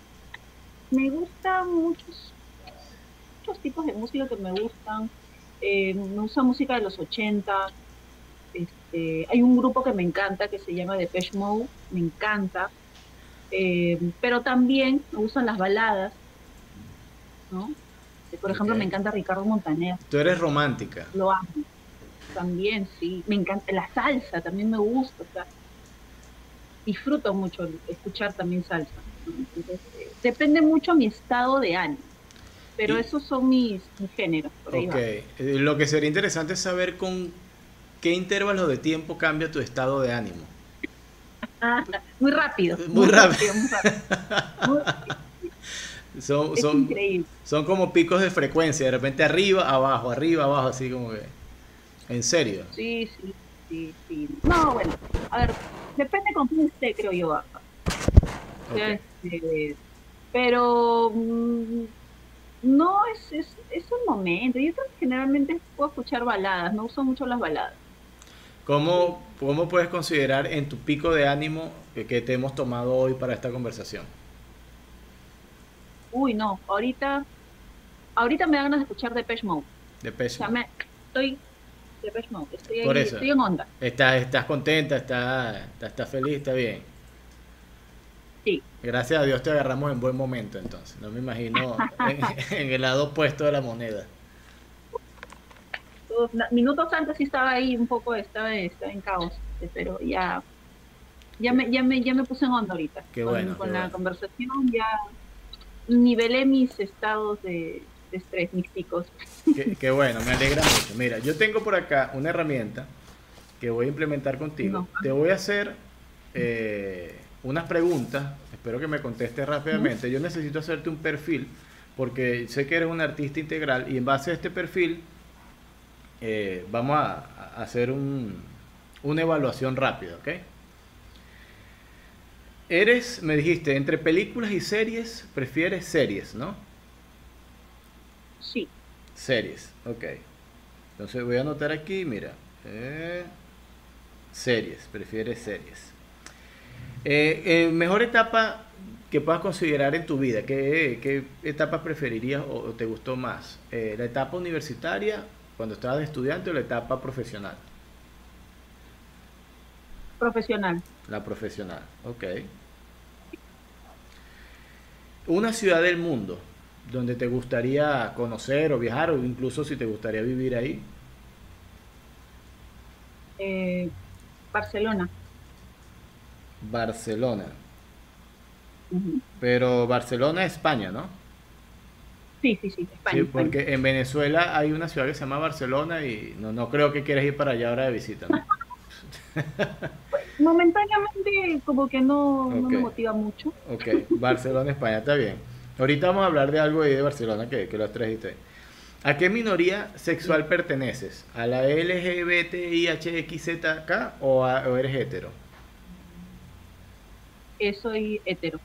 me gustan muchos, muchos tipos de música que me gustan. Eh, me gusta música de los 80. Este, hay un grupo que me encanta que se llama Depeche Mode, me encanta. Eh, pero también me gustan las baladas, ¿no? Eh, Por ejemplo, me encanta Ricardo Montaner, Tú eres romántica. lo amo. También, sí. Me encanta la salsa, también me gusta. o sea, disfruto mucho escuchar también salsa. ¿no? Entonces, eh, depende mucho mi estado de ánimo. Pero Y- esos son mis, mis géneros. Por ahí Ok. va. Eh, Lo que sería interesante es saber con qué intervalos de tiempo cambia tu estado de ánimo. Muy rápido. Muy rápido. muy rápido. Muy rápido. Son, Es son, increíble. son como picos de frecuencia, de repente arriba, abajo, arriba, abajo, así como que... En serio. Sí, sí, sí, sí. No, bueno, a ver, depende con quién esté, creo yo. Este, pero mm, no es, es, es un momento. Yo generalmente puedo escuchar baladas, no uso mucho las baladas. ¿Cómo, ¿Cómo puedes considerar en tu pico de ánimo que, que te hemos tomado hoy para esta conversación? Uy, no, ahorita, ahorita me da ganas de escuchar Depeche Mode. De O sea, me, estoy Depeche Mode, estoy, Por ahí, eso. estoy en onda. ¿Estás, estás contenta? ¿Estás, estás, estás feliz? ¿Está bien? Sí, Gracias a Dios te agarramos en buen momento entonces. No me imagino en, en el lado opuesto de la moneda. Minutos antes sí estaba ahí un poco, estaba, estaba en caos, pero ya, ya me, ya me, ya me puse en onda ahorita. Qué con, bueno, con qué la bueno. conversación ya nivelé mis estados de, de estrés, mis picos. Qué, qué bueno, me alegra mucho. Mira, yo tengo por acá una herramienta que voy a implementar contigo. No. Te voy a hacer eh, unas preguntas. Espero que me contestes rápidamente. Yo necesito hacerte un perfil porque sé que eres un artista integral y en base a este perfil eh, vamos a, a hacer un- una evaluación rápida, ¿ok? Eres, me dijiste, entre películas y series, prefieres series, ¿no? Sí, Series, ok. Entonces voy a anotar aquí, mira. eh, series, prefieres series. Eh, eh, mejor etapa que puedas considerar en tu vida, ¿qué, qué etapa preferirías o, o te gustó más? Eh, ¿La etapa universitaria, cuando estabas de estudiante, o la etapa profesional? profesional. La profesional, ok. Una ciudad del mundo donde te gustaría conocer o viajar o incluso si te gustaría vivir ahí. Eh, Barcelona. Barcelona. Pero Barcelona, España, ¿no? Sí, sí, sí, España. Sí, España. porque en Venezuela hay una ciudad que se llama Barcelona y no, no creo que quieras ir para allá ahora de visita, ¿no? Momentáneamente como que no, no me motiva mucho. Ok, Barcelona, España, está bien. Ahorita vamos a hablar de algo ahí de Barcelona que, que lo trajiste. ¿A qué minoría sexual perteneces? ¿A la LGBTIHXZK o, a- o eres hetero? Eh, soy hetero,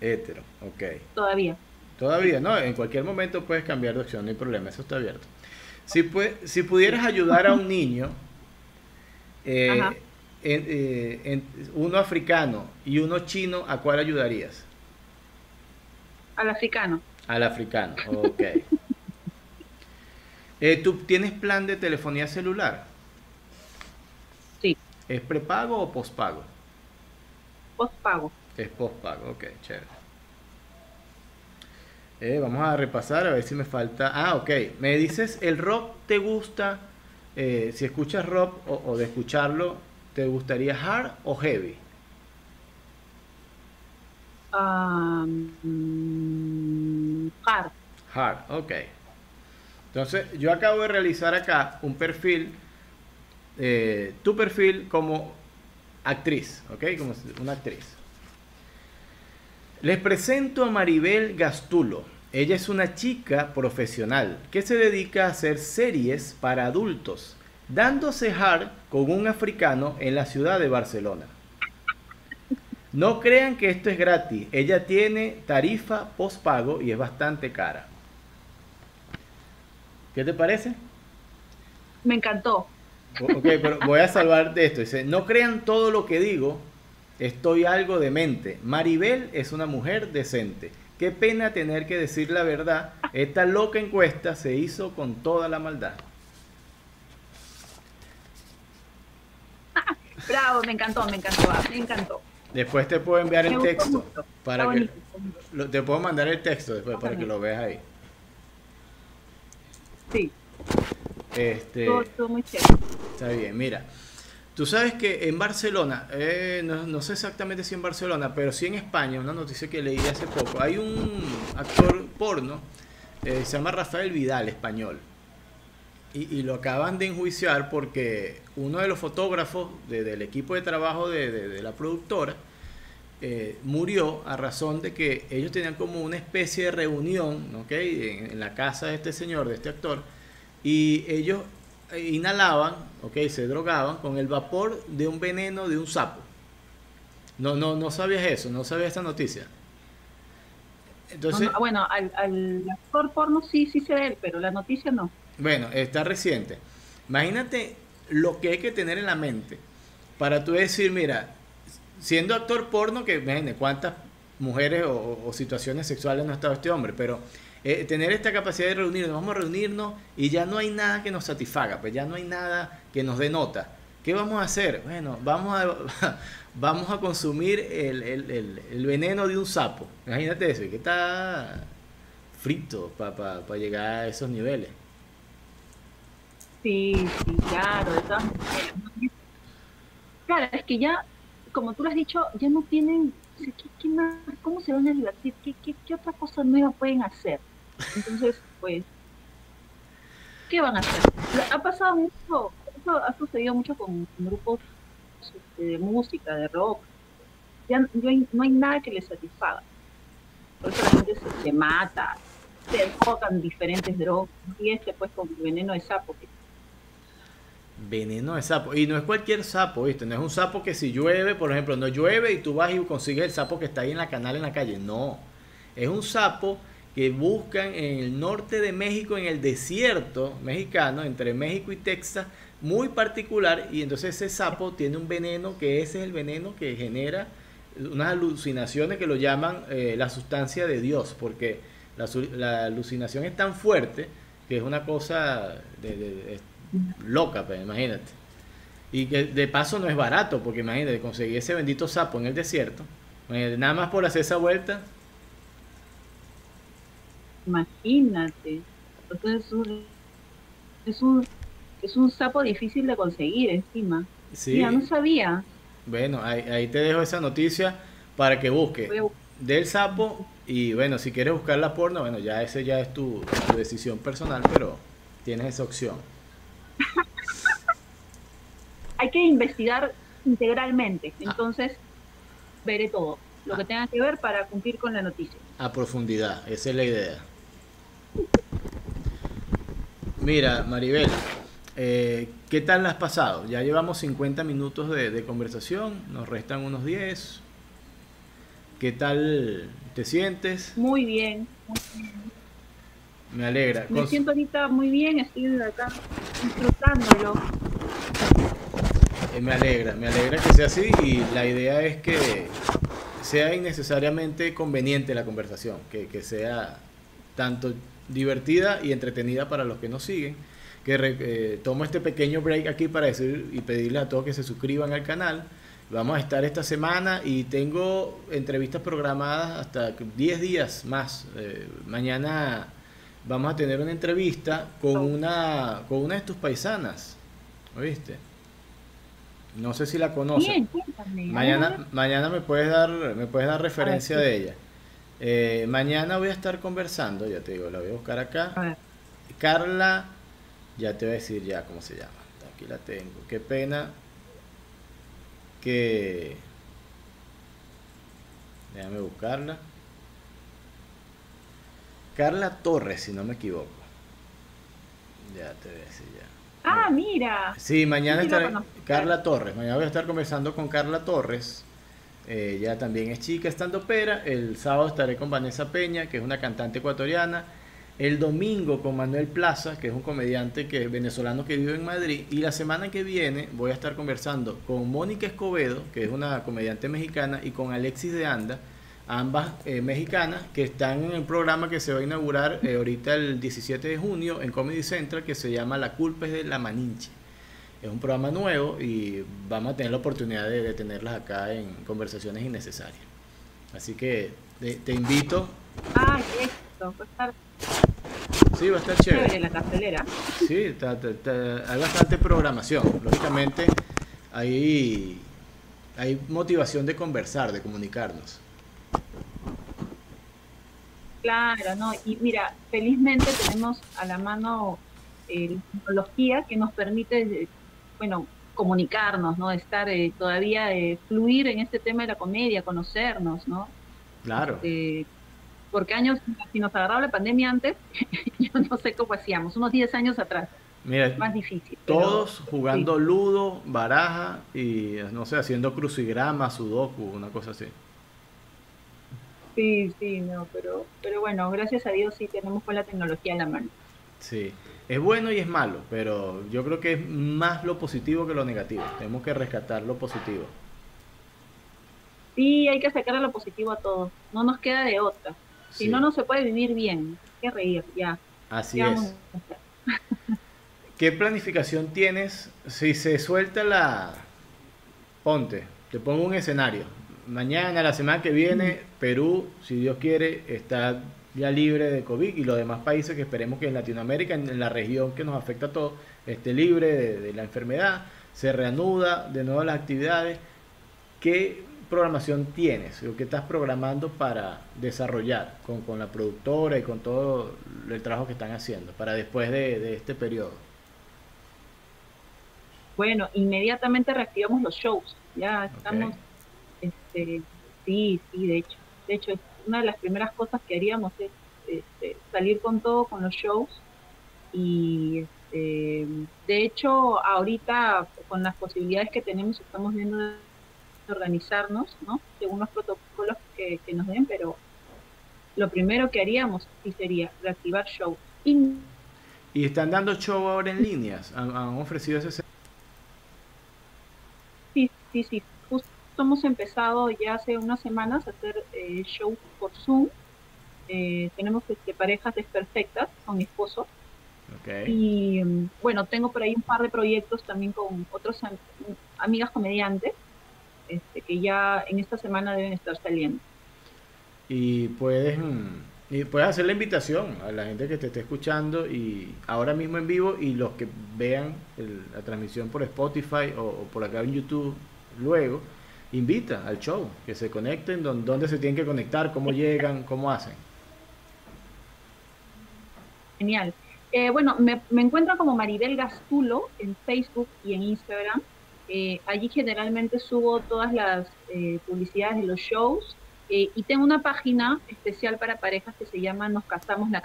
Hetero, ok. todavía. Todavía, ¿no? En cualquier momento puedes cambiar de opción, no hay problema, eso está abierto. Si, pue- si pudieras ayudar a un niño, eh, en- eh, en- uno africano y uno chino, ¿a cuál ayudarías? Al africano. Al africano, ok. Eh, ¿Tú tienes plan de telefonía celular? Sí, ¿Es prepago o pospago? Postpago. Es postpago, ok, chévere. Eh, vamos a repasar a ver si me falta. Ah, ok. Me dices, ¿el rock te gusta? Eh, si escuchas rock o, o de escucharlo, ¿te gustaría hard o heavy? Ah, mm, hard. Hard, ok. Entonces, yo acabo de realizar acá un perfil, eh, tu perfil como actriz, ok, como una actriz. Les presento a Maribel Gastulo, Ella es una chica profesional que se dedica a hacer series para adultos, dándose hard con un africano en la ciudad de Barcelona. No crean que esto es gratis, ella tiene tarifa postpago y es bastante cara. ¿Qué te parece? Me encantó. Ok, pero voy a salvar de esto. Dice, no crean todo lo que digo, estoy algo demente. Maribel es una mujer decente. Qué pena tener que decir la verdad. Esta loca encuesta se hizo con toda la maldad. Bravo, me encantó, me encantó, me encantó. Después te puedo enviar Me el texto mucho. para Está que lo- te puedo mandar el texto después para que lo veas ahí. Sí, Este, todo, todo muy chévere. Está bien, mira. Tú sabes que en Barcelona, eh, no, sé exactamente si en Barcelona, pero sí en España, una noticia que leí hace poco, hay un actor porno, eh, se llama Rafael Vidal, español, y, lo acaban de enjuiciar porque uno de los fotógrafos de- del equipo de trabajo de, la productora eh, murió a razón de que ellos tenían como una especie de reunión ¿ok? en, la casa de este señor, de este actor, y ellos inhalaban, ¿ok? se drogaban con el vapor de un veneno de un sapo. No, no, no sabías eso, no sabías esta noticia. Entonces, No, no, bueno, al, al actor porno sí, sí de él, pero la noticia no. Bueno, está reciente. Imagínate lo que hay que tener en la mente para tú decir, mira, siendo actor porno, que imagínate cuántas mujeres o, o situaciones sexuales no ha estado este hombre, pero eh, tener esta capacidad de reunirnos, vamos a reunirnos y ya no hay nada que nos satisfaga, pues ya no hay nada que nos dé nota. ¿Qué vamos a hacer? Bueno, vamos a, vamos a consumir el, el- el- veneno de un sapo. Imagínate eso, que está frito para llegar a esos niveles. Sí, sí, claro, de todas maneras. Claro, es que ya, como tú lo has dicho, ya no tienen, ¿qué, qué más, ¿cómo se van a divertir? ¿Qué, qué, qué otra cosa nueva pueden hacer? Entonces, pues, ¿qué van a hacer? Ha pasado mucho, eso ha sucedido mucho con, grupos este, de música, de rock. Ya no hay, no hay nada que les satisfaga. Por eso la gente se, se mata, se enfocan diferentes drogas. Y este, pues, con veneno de sapo, que Veneno de sapo. Y no es cualquier sapo, ¿viste? No es un sapo que si llueve, por ejemplo, no llueve y tú vas y consigues el sapo que está ahí en la canal en la calle. No. Es un sapo que buscan en el norte de México, en el desierto mexicano, entre México y Texas, muy particular. Y entonces ese sapo tiene un veneno que ese es el veneno que genera unas alucinaciones que lo llaman eh, la sustancia de Dios, porque la, alucinación es tan fuerte que es una cosa de- loca, pues, imagínate. Y que de paso no es barato, porque imagínate, conseguir ese bendito sapo en el desierto, nada más por hacer esa vuelta, Imagínate. Entonces es un, es un, es un sapo difícil de conseguir encima. sí. Mira, no sabía. Bueno, ahí, ahí te dejo esa noticia para que busques del sapo y bueno, si quieres buscar la porno, bueno, ya ese ya es tu, tu decisión personal, pero tienes esa opción. Hay que investigar integralmente. Ah. Entonces veré todo. Lo que tenga que ver para cumplir con la noticia. A profundidad, esa es la idea. Mira, Maribel, eh, ¿qué tal has pasado? Ya llevamos 50 minutos de, de conversación, nos restan unos 10. ¿Qué tal te sientes? Muy bien. Me alegra. Me Con- siento ahorita muy bien. Estoy acá disfrutándolo. Eh, me alegra, me alegra que sea así y la idea es que sea innecesariamente conveniente la conversación, que, que sea tanto divertida y entretenida para los que nos siguen. Que re- eh, tomo este pequeño break aquí para decir y pedirles a todos que se suscriban al canal. Vamos a estar esta semana y tengo entrevistas programadas hasta 10 días más. Eh, mañana vamos a tener una entrevista con una, con una de tus paisanas. ¿Oíste? No sé si la conoces. Bien, cuéntame. Mañana, mañana me puedes dar, me puedes dar referencia sí. de ella. Eh, mañana voy a estar conversando, ya te digo, la voy a buscar acá. Carla, ya te voy a decir ya cómo se llama. Aquí la tengo. Qué pena que... Déjame buscarla. Carla Torres, si no me equivoco. Ya te voy a decir ya. Ah, mira. Sí, mañana estaré. Carla Torres. Mañana voy a estar conversando con Carla Torres. Eh, ella también es chica estando pera. El sábado estaré con Vanessa Peña, que es una cantante ecuatoriana. El domingo con Manuel Plaza, que es un comediante que venezolano que vive en Madrid. Y la semana que viene voy a estar conversando con Mónica Escobedo, que es una comediante mexicana, y con Alexis de Anda, ambas eh, mexicanas, que están en el programa que se va a inaugurar eh, ahorita el 17 de junio en Comedy Central, que se llama La culpa es de la Maninche. Es un programa nuevo y vamos a tener la oportunidad de, tenerlas acá en Conversaciones Innecesarias. Así que te, invito. Ah, esto, va a estar. Sí, va a estar chévere. en la cartelera. Sí, hay bastante programación. Lógicamente, hay, hay motivación de conversar, de comunicarnos. Claro, ¿no? Y mira, felizmente tenemos a la mano eh, la tecnología que nos permite, eh, bueno, comunicarnos, ¿no? Estar eh, todavía, fluir en este tema de la comedia, conocernos, ¿no? Claro. porque años, si nos agarraba la pandemia antes, yo no sé cómo hacíamos, unos 10 años atrás. Mira, más difícil. Todos jugando ludo, baraja y, no sé, haciendo crucigrama, sudoku, una cosa así. Sí, sí, no, pero, pero bueno, gracias a Dios sí tenemos con la tecnología en la mano. Sí, es bueno y es malo, pero yo creo que es más lo positivo que lo negativo. Tenemos que rescatar lo positivo. Sí, hay que sacar lo positivo a todo. No nos queda de otra. Si no, no se puede vivir bien. Hay que reír, ya. Así es. ¿Qué planificación tienes si se suelta la... Ponte, te pongo un escenario mañana, la semana que viene, Perú, si Dios quiere, está ya libre de COVID y los demás países que esperemos que en Latinoamérica, en la región que nos afecta a todos, esté libre de, la enfermedad, se reanuda de nuevo las actividades. ¿Qué programación tienes o qué estás programando para desarrollar con, la productora y con todo el trabajo que están haciendo para después de, este periodo? Bueno, inmediatamente reactivamos los shows. Ya estamos este, sí, sí, de hecho. De hecho, una de las primeras cosas que haríamos es este, salir con todo, con los shows. Y este, de hecho, ahorita con las posibilidades que tenemos, estamos viendo de organizarnos, ¿no? Según los protocolos que, nos den, pero lo primero que haríamos sí sería reactivar shows. Y, están dando show ahora en líneas? ¿Han, han ofrecido ese Sí, sí, sí hemos empezado ya hace unas semanas a hacer eh, shows por Zoom. Eh, tenemos este, parejas desperfectas con mi esposo. Y mm, bueno, tengo por ahí un par de proyectos también con otras amigas comediantes este, que ya en esta semana deben estar saliendo. Y puedes, mm, y puedes hacer la invitación a la gente que te esté escuchando y ahora mismo en vivo y los que vean la transmisión por Spotify o, o por acá en YouTube luego invita al show, que se conecten, dónde se tienen que conectar, cómo llegan, cómo hacen. Genial. Eh, bueno, me, encuentro como Maribel Gastulo en Facebook y en Instagram. Eh, allí generalmente subo todas las eh, publicidades de los shows y tengo una página especial para parejas que se llama Nos casamos, la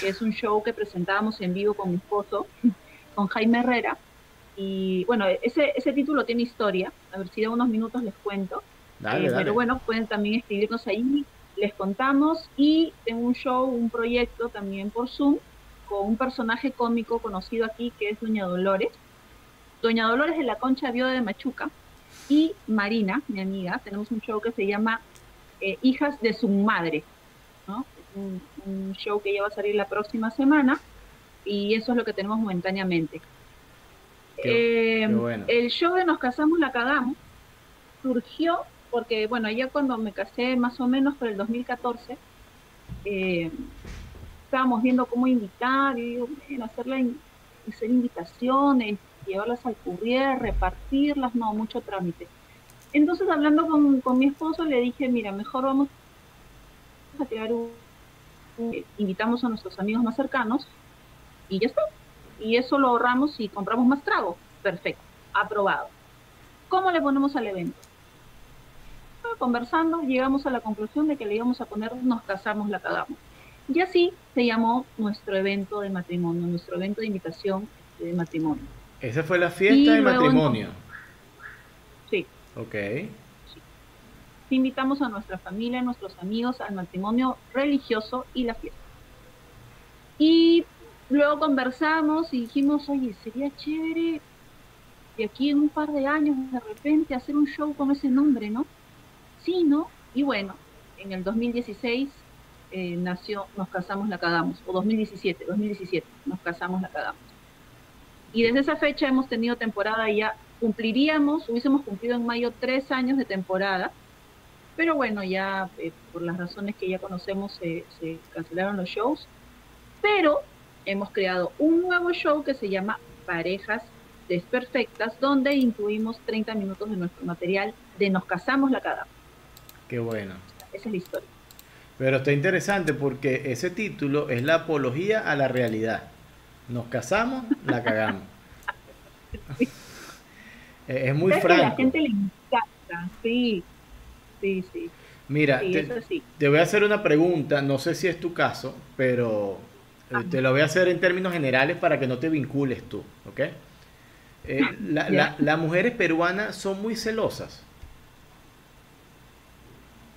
es un show que presentábamos en vivo con mi esposo, con Jaime Herrera, y bueno, ese, ese título tiene historia. A ver si de unos minutos les cuento. Eh, pero bueno, pueden también escribirnos ahí, les contamos. Y tengo un show, un proyecto también por Zoom con un personaje cómico conocido aquí que es Doña Dolores. Doña Dolores de la Concha Viuda de Machuca y Marina, mi amiga, tenemos un show que se llama eh, Hijas de su madre, ¿no? Un, un, show que ya va a salir la próxima semana y eso es lo que tenemos momentáneamente. Eh, el show de Nos casamos, la cagamos, surgió porque, bueno, ya cuando me casé más o menos por el 2014, eh, estábamos viendo cómo invitar y hacerla, hacer invitaciones, llevarlas al courier, repartirlas, no, mucho trámite. Entonces, hablando con, mi esposo, le dije, mira, mejor vamos a crear un, invitamos a nuestros amigos más cercanos y ya está y eso lo ahorramos y compramos más trago. Perfecto, aprobado. ¿Cómo le ponemos al evento? Conversando, llegamos a la conclusión de que le íbamos a poner nos casamos, la cagamos. Y así se llamó nuestro evento de matrimonio, nuestro evento de invitación de matrimonio. Esa fue la fiesta de matrimonio. Sí. Ok. Invitamos a nuestra familia, a nuestros amigos al matrimonio religioso y la fiesta. Y luego conversamos y dijimos, oye, sería chévere de aquí en un par de años de repente hacer un show con ese nombre, ¿no? Sí, ¿no? Y bueno, en el 2016 eh, nació Nos Casamos, la Cagamos, o 2017, 2017, Nos Casamos, la Cagamos. Y desde esa fecha hemos tenido temporada ya, cumpliríamos, hubiésemos cumplido en mayo tres años de temporada, pero bueno, ya eh, por las razones que ya conocemos se, se cancelaron los shows, pero hemos creado un nuevo show que se llama Parejas Desperfectas, donde incluimos 30 minutos de nuestro material de Nos Casamos, la Cagamos. Qué bueno. Esa es la historia. Pero está interesante porque ese título es la apología a la realidad. Nos casamos, la cagamos. es muy franco. A la gente le encanta, sí, sí, sí. Mira, te, voy a hacer una pregunta, no sé si es tu caso, pero eh, te lo voy a hacer en términos generales para que no te vincules tú, ¿ok? Eh, ¿Las mujeres peruanas son muy celosas?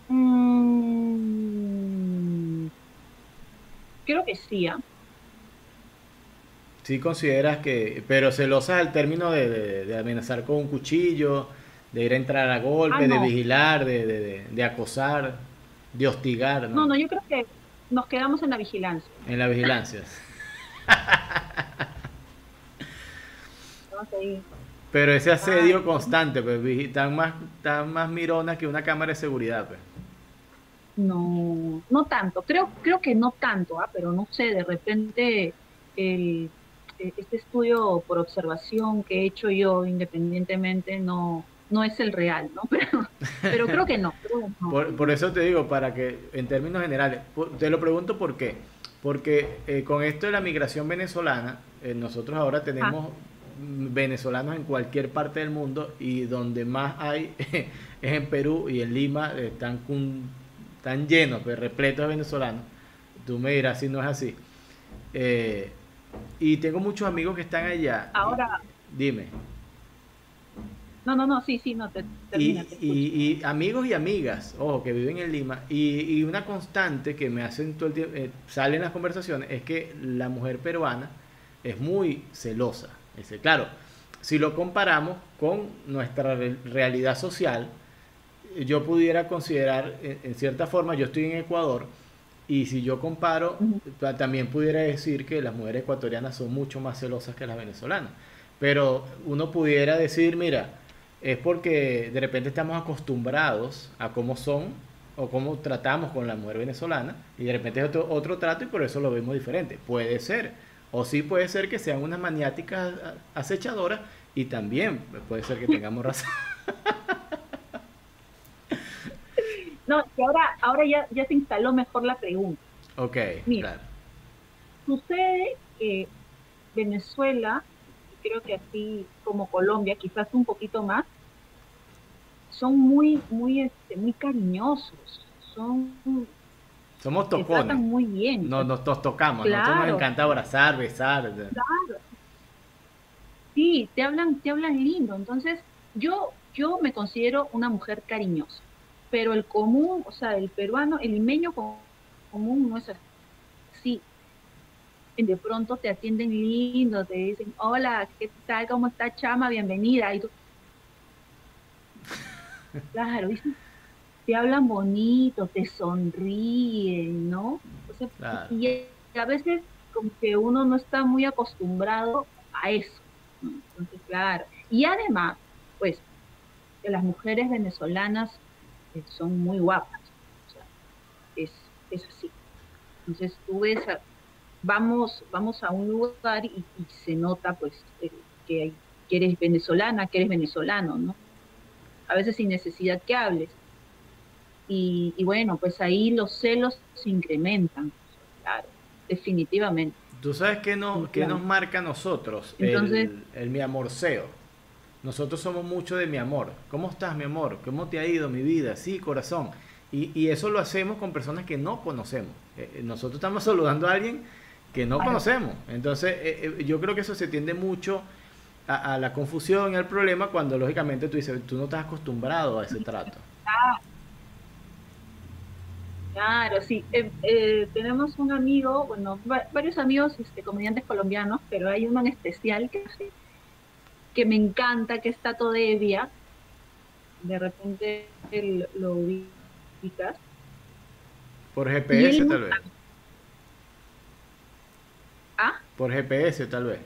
Mm, creo que sí. ¿ah? Sí consideras que, pero celosas al término de, amenazar con un cuchillo, de ir a entrar a golpe, ah, de vigilar, de, acosar, de hostigar. ¿no? no, yo creo que nos quedamos en la vigilancia. En la vigilancia. Pero ese asedio constante, pues, están más, tan más mironas que una cámara de seguridad, pues. No, no tanto. Creo, creo que no tanto, ¿ah? pero no sé, de repente el, e, este estudio por observación que he hecho yo independientemente no, no es el real, ¿no? Pero, pero creo que no. Por, eso te digo, para que en términos generales, te lo pregunto por qué. Porque eh, con esto de la migración venezolana, eh, nosotros ahora tenemos venezolanos en cualquier parte del mundo y donde más hay es en Perú y en Lima, están están llenos, pues, repletos de venezolanos. Tú me dirás si no es así. Eh, y tengo muchos amigos que están allá. Ahora. Dime. No, no, no, sí, sí, no, te, termina, y, y, amigos y amigas, ojo, que viven en Lima, y, una constante que me hacen todo el tiempo, eh, sale en las conversaciones, es que la mujer peruana es muy celosa. Claro, si lo comparamos con nuestra realidad social, yo pudiera considerar, en, cierta forma, yo estoy en Ecuador, y si yo comparo, también pudiera decir que las mujeres ecuatorianas son mucho más celosas que las venezolanas. Pero uno pudiera decir, mira, es porque de repente estamos acostumbrados a cómo son o cómo tratamos con la mujer venezolana y de repente es otro, otro trato y por eso lo vemos diferente. Puede ser. O sí puede ser que sean unas maniáticas acechadoras y también puede ser que tengamos razón. No, que ahora, ahora ya, ya se instaló mejor la pregunta. Ok, Mira, Sucede que Venezuela, creo que así como Colombia, quizás un poquito más, son muy, muy, este, muy cariñosos, son somos tocones. muy bien. Nos, nos, tocamos, claro. nos encanta abrazar, besar. Claro. Sí, te hablan, te hablan lindo. Entonces, yo, yo me considero una mujer cariñosa pero el común, o sea, el peruano, el limeño común no es así. De pronto te atienden lindo, te dicen, hola, ¿qué tal? ¿Cómo está Chama? Bienvenida. Y tú, claro, te hablan bonito, te sonríen, ¿no? Y a veces como que uno no está muy acostumbrado a eso. Entonces, claro. Y además, pues, que las mujeres venezolanas son muy guapas. O sea, es, es así. Entonces tú ves, vamos, vamos a un lugar y, se nota pues eh, que, eres venezolana, que eres venezolano, ¿no? A veces sin necesidad que hables. Y, bueno, pues ahí los celos se incrementan, claro, definitivamente. ¿Tú sabes qué, no, qué nos marca a nosotros? el, el mi amorceo. Nosotros somos mucho de mi amor. ¿Cómo estás, mi amor? ¿Cómo te ha ido mi vida? Sí, corazón. Y, y eso lo hacemos con personas que no conocemos. Eh, eh, nosotros estamos saludando a alguien que no conocemos. Entonces, eh, yo creo que eso se tiende mucho a, la confusión y al problema cuando lógicamente tú dices, tú no estás acostumbrado a ese trato. Claro, sí. tenemos un amigo, bueno, varios amigos este, comediantes colombianos, pero hay uno en especial que, que me encanta, que está todo Evia. De repente lo ubicas. Por GPS tal vez. ¿Ah? Por GPS tal vez.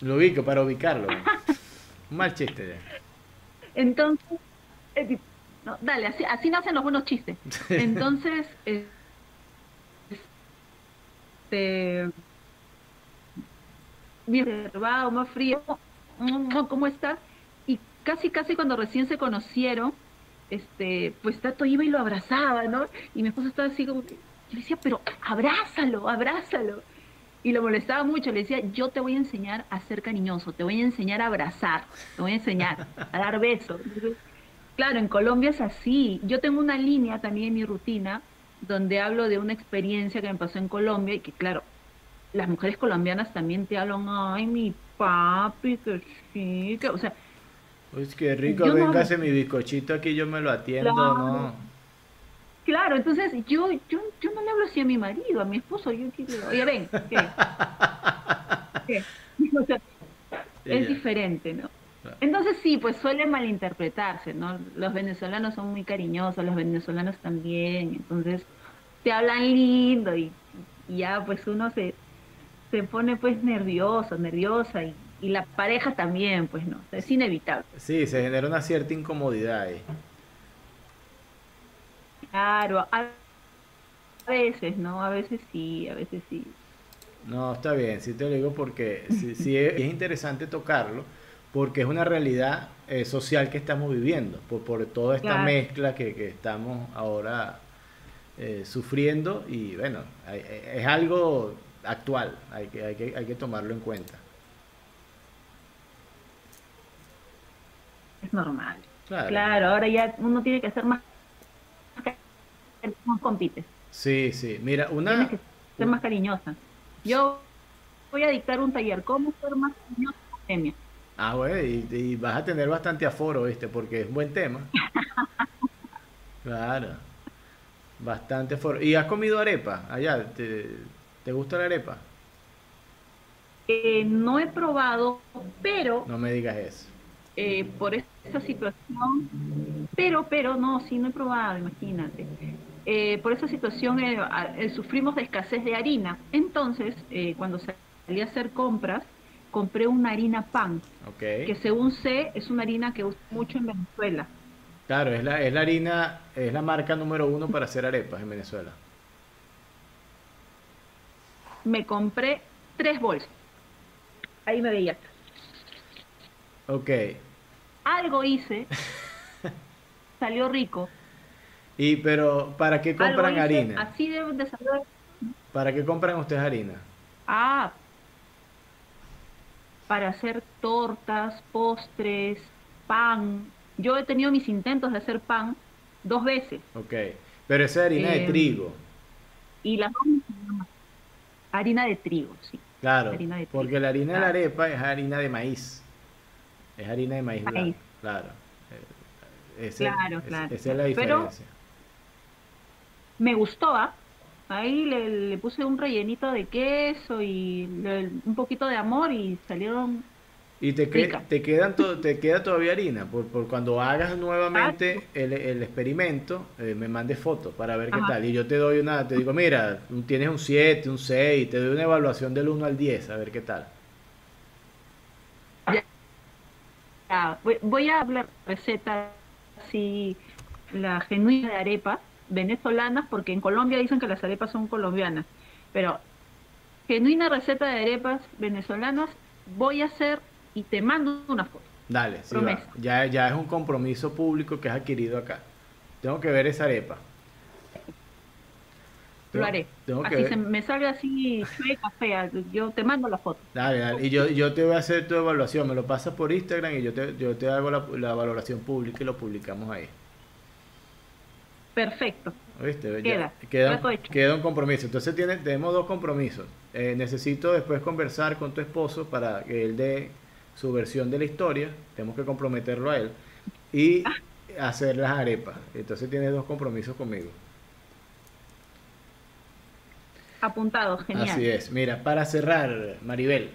Lo ubico para ubicarlo. Un mal chiste ya. Entonces, eh, dale, así, así nacen los buenos chistes. Entonces, eh, este, mi reservado, más frío, ¿cómo estás? Y casi, casi cuando recién se conocieron, este, pues Tato iba y lo abrazaba, ¿no? Y mi esposo estaba así como que, yo le decía, pero abrázalo, abrázalo. Y lo molestaba mucho, le decía, yo te voy a enseñar a ser cariñoso, te voy a enseñar a abrazar, te voy a enseñar a dar besos. claro, en Colombia es así. Yo tengo una línea también en mi rutina donde hablo de una experiencia que me pasó en Colombia y que, claro, las mujeres colombianas también te hablan, ay, mi papi, que sí, que, o sea, pues qué rico, véngase mi bizcochito aquí, yo me lo atiendo, ¿no? Claro, entonces yo, yo, yo no le hablo así a mi marido, a mi esposo, yo quiero, oye, ven, ¿qué? es diferente, ¿no? Entonces sí, pues suele malinterpretarse, ¿no? Los venezolanos son muy cariñosos, los venezolanos también, entonces te hablan lindo y, y ya pues uno se, se pone pues nervioso, nerviosa y y la pareja también, pues no, es inevitable. Sí, se genera una cierta incomodidad ahí. Claro, a veces, ¿no? A veces sí, a veces sí. No, está bien, sí te lo digo porque sí, es, interesante tocarlo, porque es una realidad eh, social que estamos viviendo, por, por toda esta mezcla que, que, estamos ahora eh, sufriendo y bueno, es algo actual, hay que, hay, que, hay que tomarlo en cuenta. es normal. Claro. ahora ya uno tiene que ser más, más compite. Sí, sí. Mira, una... Tienes que ser más cariñosa. Yo voy a dictar un taller, ¿cómo ser más cariñosa en Ah, bueno, y, vas a tener bastante aforo, ¿viste? Porque es un buen tema. claro. Bastante aforo. ¿Y has comido arepa allá? ¿Te, te gusta la arepa? Eh, no he probado, pero... No me digas eso. Eh, por esa situación, pero, pero, no, sí, no he probado, imagínate. Eh, por esa situación eh, sufrimos de escasez de harina. Entonces, cuando salí a hacer compras, compré una harina pan, que según sé es una harina que usa mucho en Venezuela. Claro, es la, es la harina, es la marca número uno para hacer arepas en Venezuela. Me compré tres bolsas. Ahí me veía. Ok. Algo hice. salió rico. Y pero, ¿para qué compran harina? Así deben de saber. ¿Para qué compran ustedes harina? Ah, para hacer tortas, postres, pan. Yo he tenido mis intentos de hacer pan dos veces. Ok, pero esa es harina de em, trigo. Y la harina de trigo, sí. Claro, porque la harina de la arepa es harina de maíz. Es harina de maíz, Claro. Eh, claro, claro. esa es la diferencia. Me gustó, ¿ah? Ahí le, puse un rellenito de queso y un poquito de amor y salieron y te, te, quedan te queda todavía harina. Por, por cuando hagas nuevamente el, el, experimento, eh, me mandes fotos para ver qué tal. Y yo te doy una, te digo, mira, tienes un 7, un 6, te doy una evaluación del 1 al 10, a ver qué tal. voy, a hablar recetas así, la genuina de arepas venezolanas, porque en Colombia dicen que las arepas son colombianas, pero genuina receta de arepas venezolanas voy a hacer y te mando una foto. Dale, ya, ya es un compromiso público que has adquirido acá. Tengo que ver esa arepa. Lo haré. así se me sale así chueca, fea. Yo te mando la foto. Dale, dale. Y yo, yo te voy a hacer tu evaluación. Me lo pasas por Instagram y yo te, yo te hago la, valoración pública y lo publicamos ahí. Perfecto. ¿Viste? Queda, queda, hecho. queda un compromiso. Entonces tiene, tenemos dos compromisos. Eh, necesito después conversar con tu esposo para que él dé su versión de la historia. Tenemos que comprometerlo a él. Y hacer las arepas. Entonces tienes dos compromisos conmigo. Apuntado, genial. Así es. Mira, para cerrar, Maribel,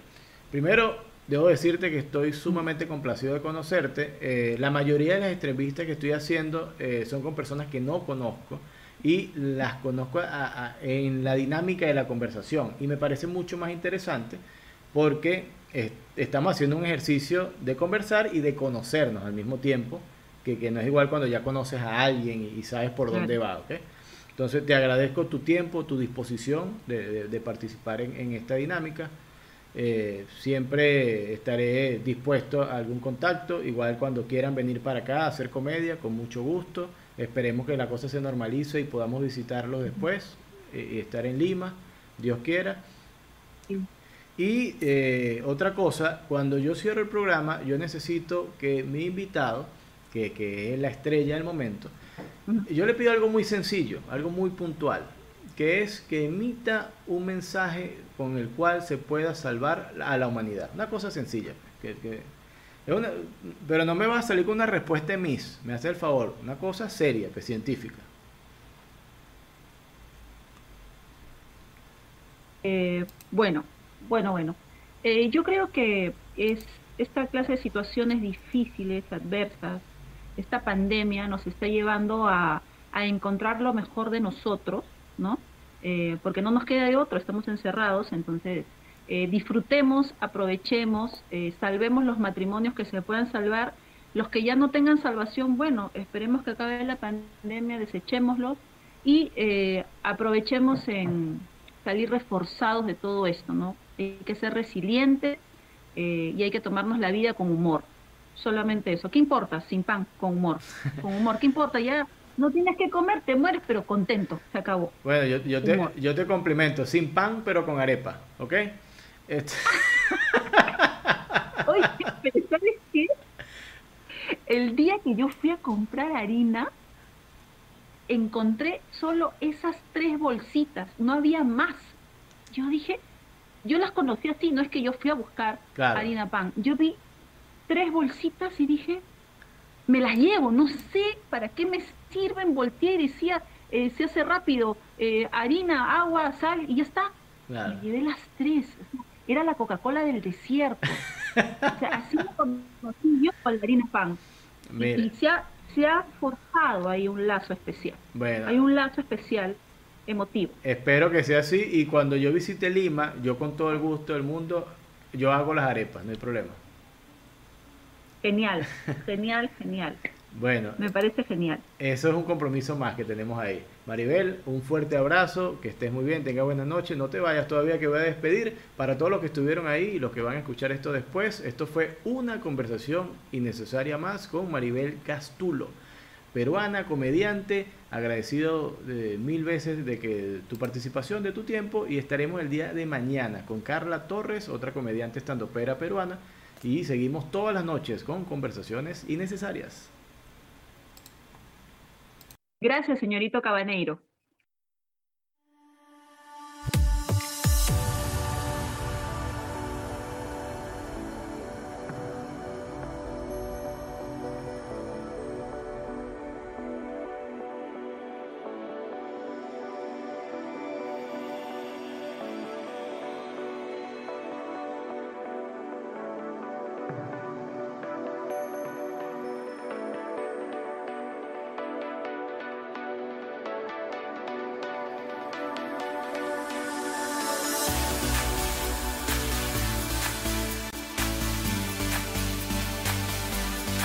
primero debo decirte que estoy sumamente complacido de conocerte. Eh, la mayoría de las entrevistas que estoy haciendo eh, son con personas que no conozco y las conozco a- a- en la dinámica de la conversación. Y me parece mucho más interesante porque eh, estamos haciendo un ejercicio de conversar y de conocernos al mismo tiempo, que, que no es igual cuando ya conoces a alguien y, y sabes por Claro. dónde va, ¿ok? Entonces te agradezco tu tiempo, tu disposición de, de- de participar en, en esta dinámica. Eh, siempre estaré dispuesto a algún contacto, igual cuando quieran venir para acá a hacer comedia, con mucho gusto. Esperemos que la cosa se normalice y podamos visitarlos después eh, y estar en Lima, Dios quiera. Y eh, otra cosa, cuando yo cierro el programa, yo necesito que mi invitado, que, que es la estrella del momento, yo le pido algo muy sencillo, algo muy puntual, que es que emita un mensaje con el cual se pueda salvar a la humanidad. Una cosa sencilla. que- que- es una- pero no me va a salir con una respuesta mis, me hace el favor, una cosa seria, pues, científica. Eh, bueno, bueno, bueno. Eh, yo creo que es esta clase de situaciones difíciles, adversas, esta pandemia nos está llevando a, a encontrar lo mejor de nosotros, ¿no? Eh, porque no nos queda de otro, estamos encerrados, entonces eh, disfrutemos, aprovechemos, eh, salvemos los matrimonios que se puedan salvar, los que ya no tengan salvación, bueno, esperemos que acabe la pandemia, desechémoslos y aprovechemos en salir reforzados de todo esto, ¿no? Hay que ser resilientes y hay que tomarnos la vida con humor. Solamente eso. ¿Qué importa? Sin pan, con humor. Con humor. ¿Qué importa? Ya no tienes que comer, te mueres, pero contento. Se acabó. Bueno, yo, yo te, yo te complimento, sin pan, pero con arepa, ¿ok? Este- Oye, pero ¿sabes qué? El día que yo fui a comprar harina, encontré solo esas tres bolsitas, no había más. Yo dije, yo las conocí así, no es que yo fui a buscar Claro. harina pan. Yo vi tres bolsitas y dije, me las llevo, no sé para qué me sirven. Volteé y decía, eh, se hace rápido, eh, harina, agua, sal y ya está. Claro. Me llevé las tres. Era la Coca-Cola del desierto. O sea, así lo conocí yo con la harina pan. Y, se, ha, se ha forjado ahí un lazo especial. bueno. Hay un lazo especial emotivo. Espero que sea así y cuando yo visite Lima, yo con todo el gusto del mundo, yo hago las arepas, no hay problema. Genial, genial, genial. Bueno, Me parece genial. eso es un compromiso más que tenemos ahí. Maribel, un fuerte abrazo, que estés muy bien, tenga buena noche, no te vayas todavía que voy a despedir. Para todos los que estuvieron ahí y los que van a escuchar esto después, esto fue una conversación innecesaria más con Maribel Castulo, peruana, comediante, agradecido eh, mil veces de que tu participación, de tu tiempo y estaremos el día de mañana con Carla Torres, otra comediante estandopera peruana y seguimos todas las noches con conversaciones innecesarias. Gracias, señorito Cabaneiro.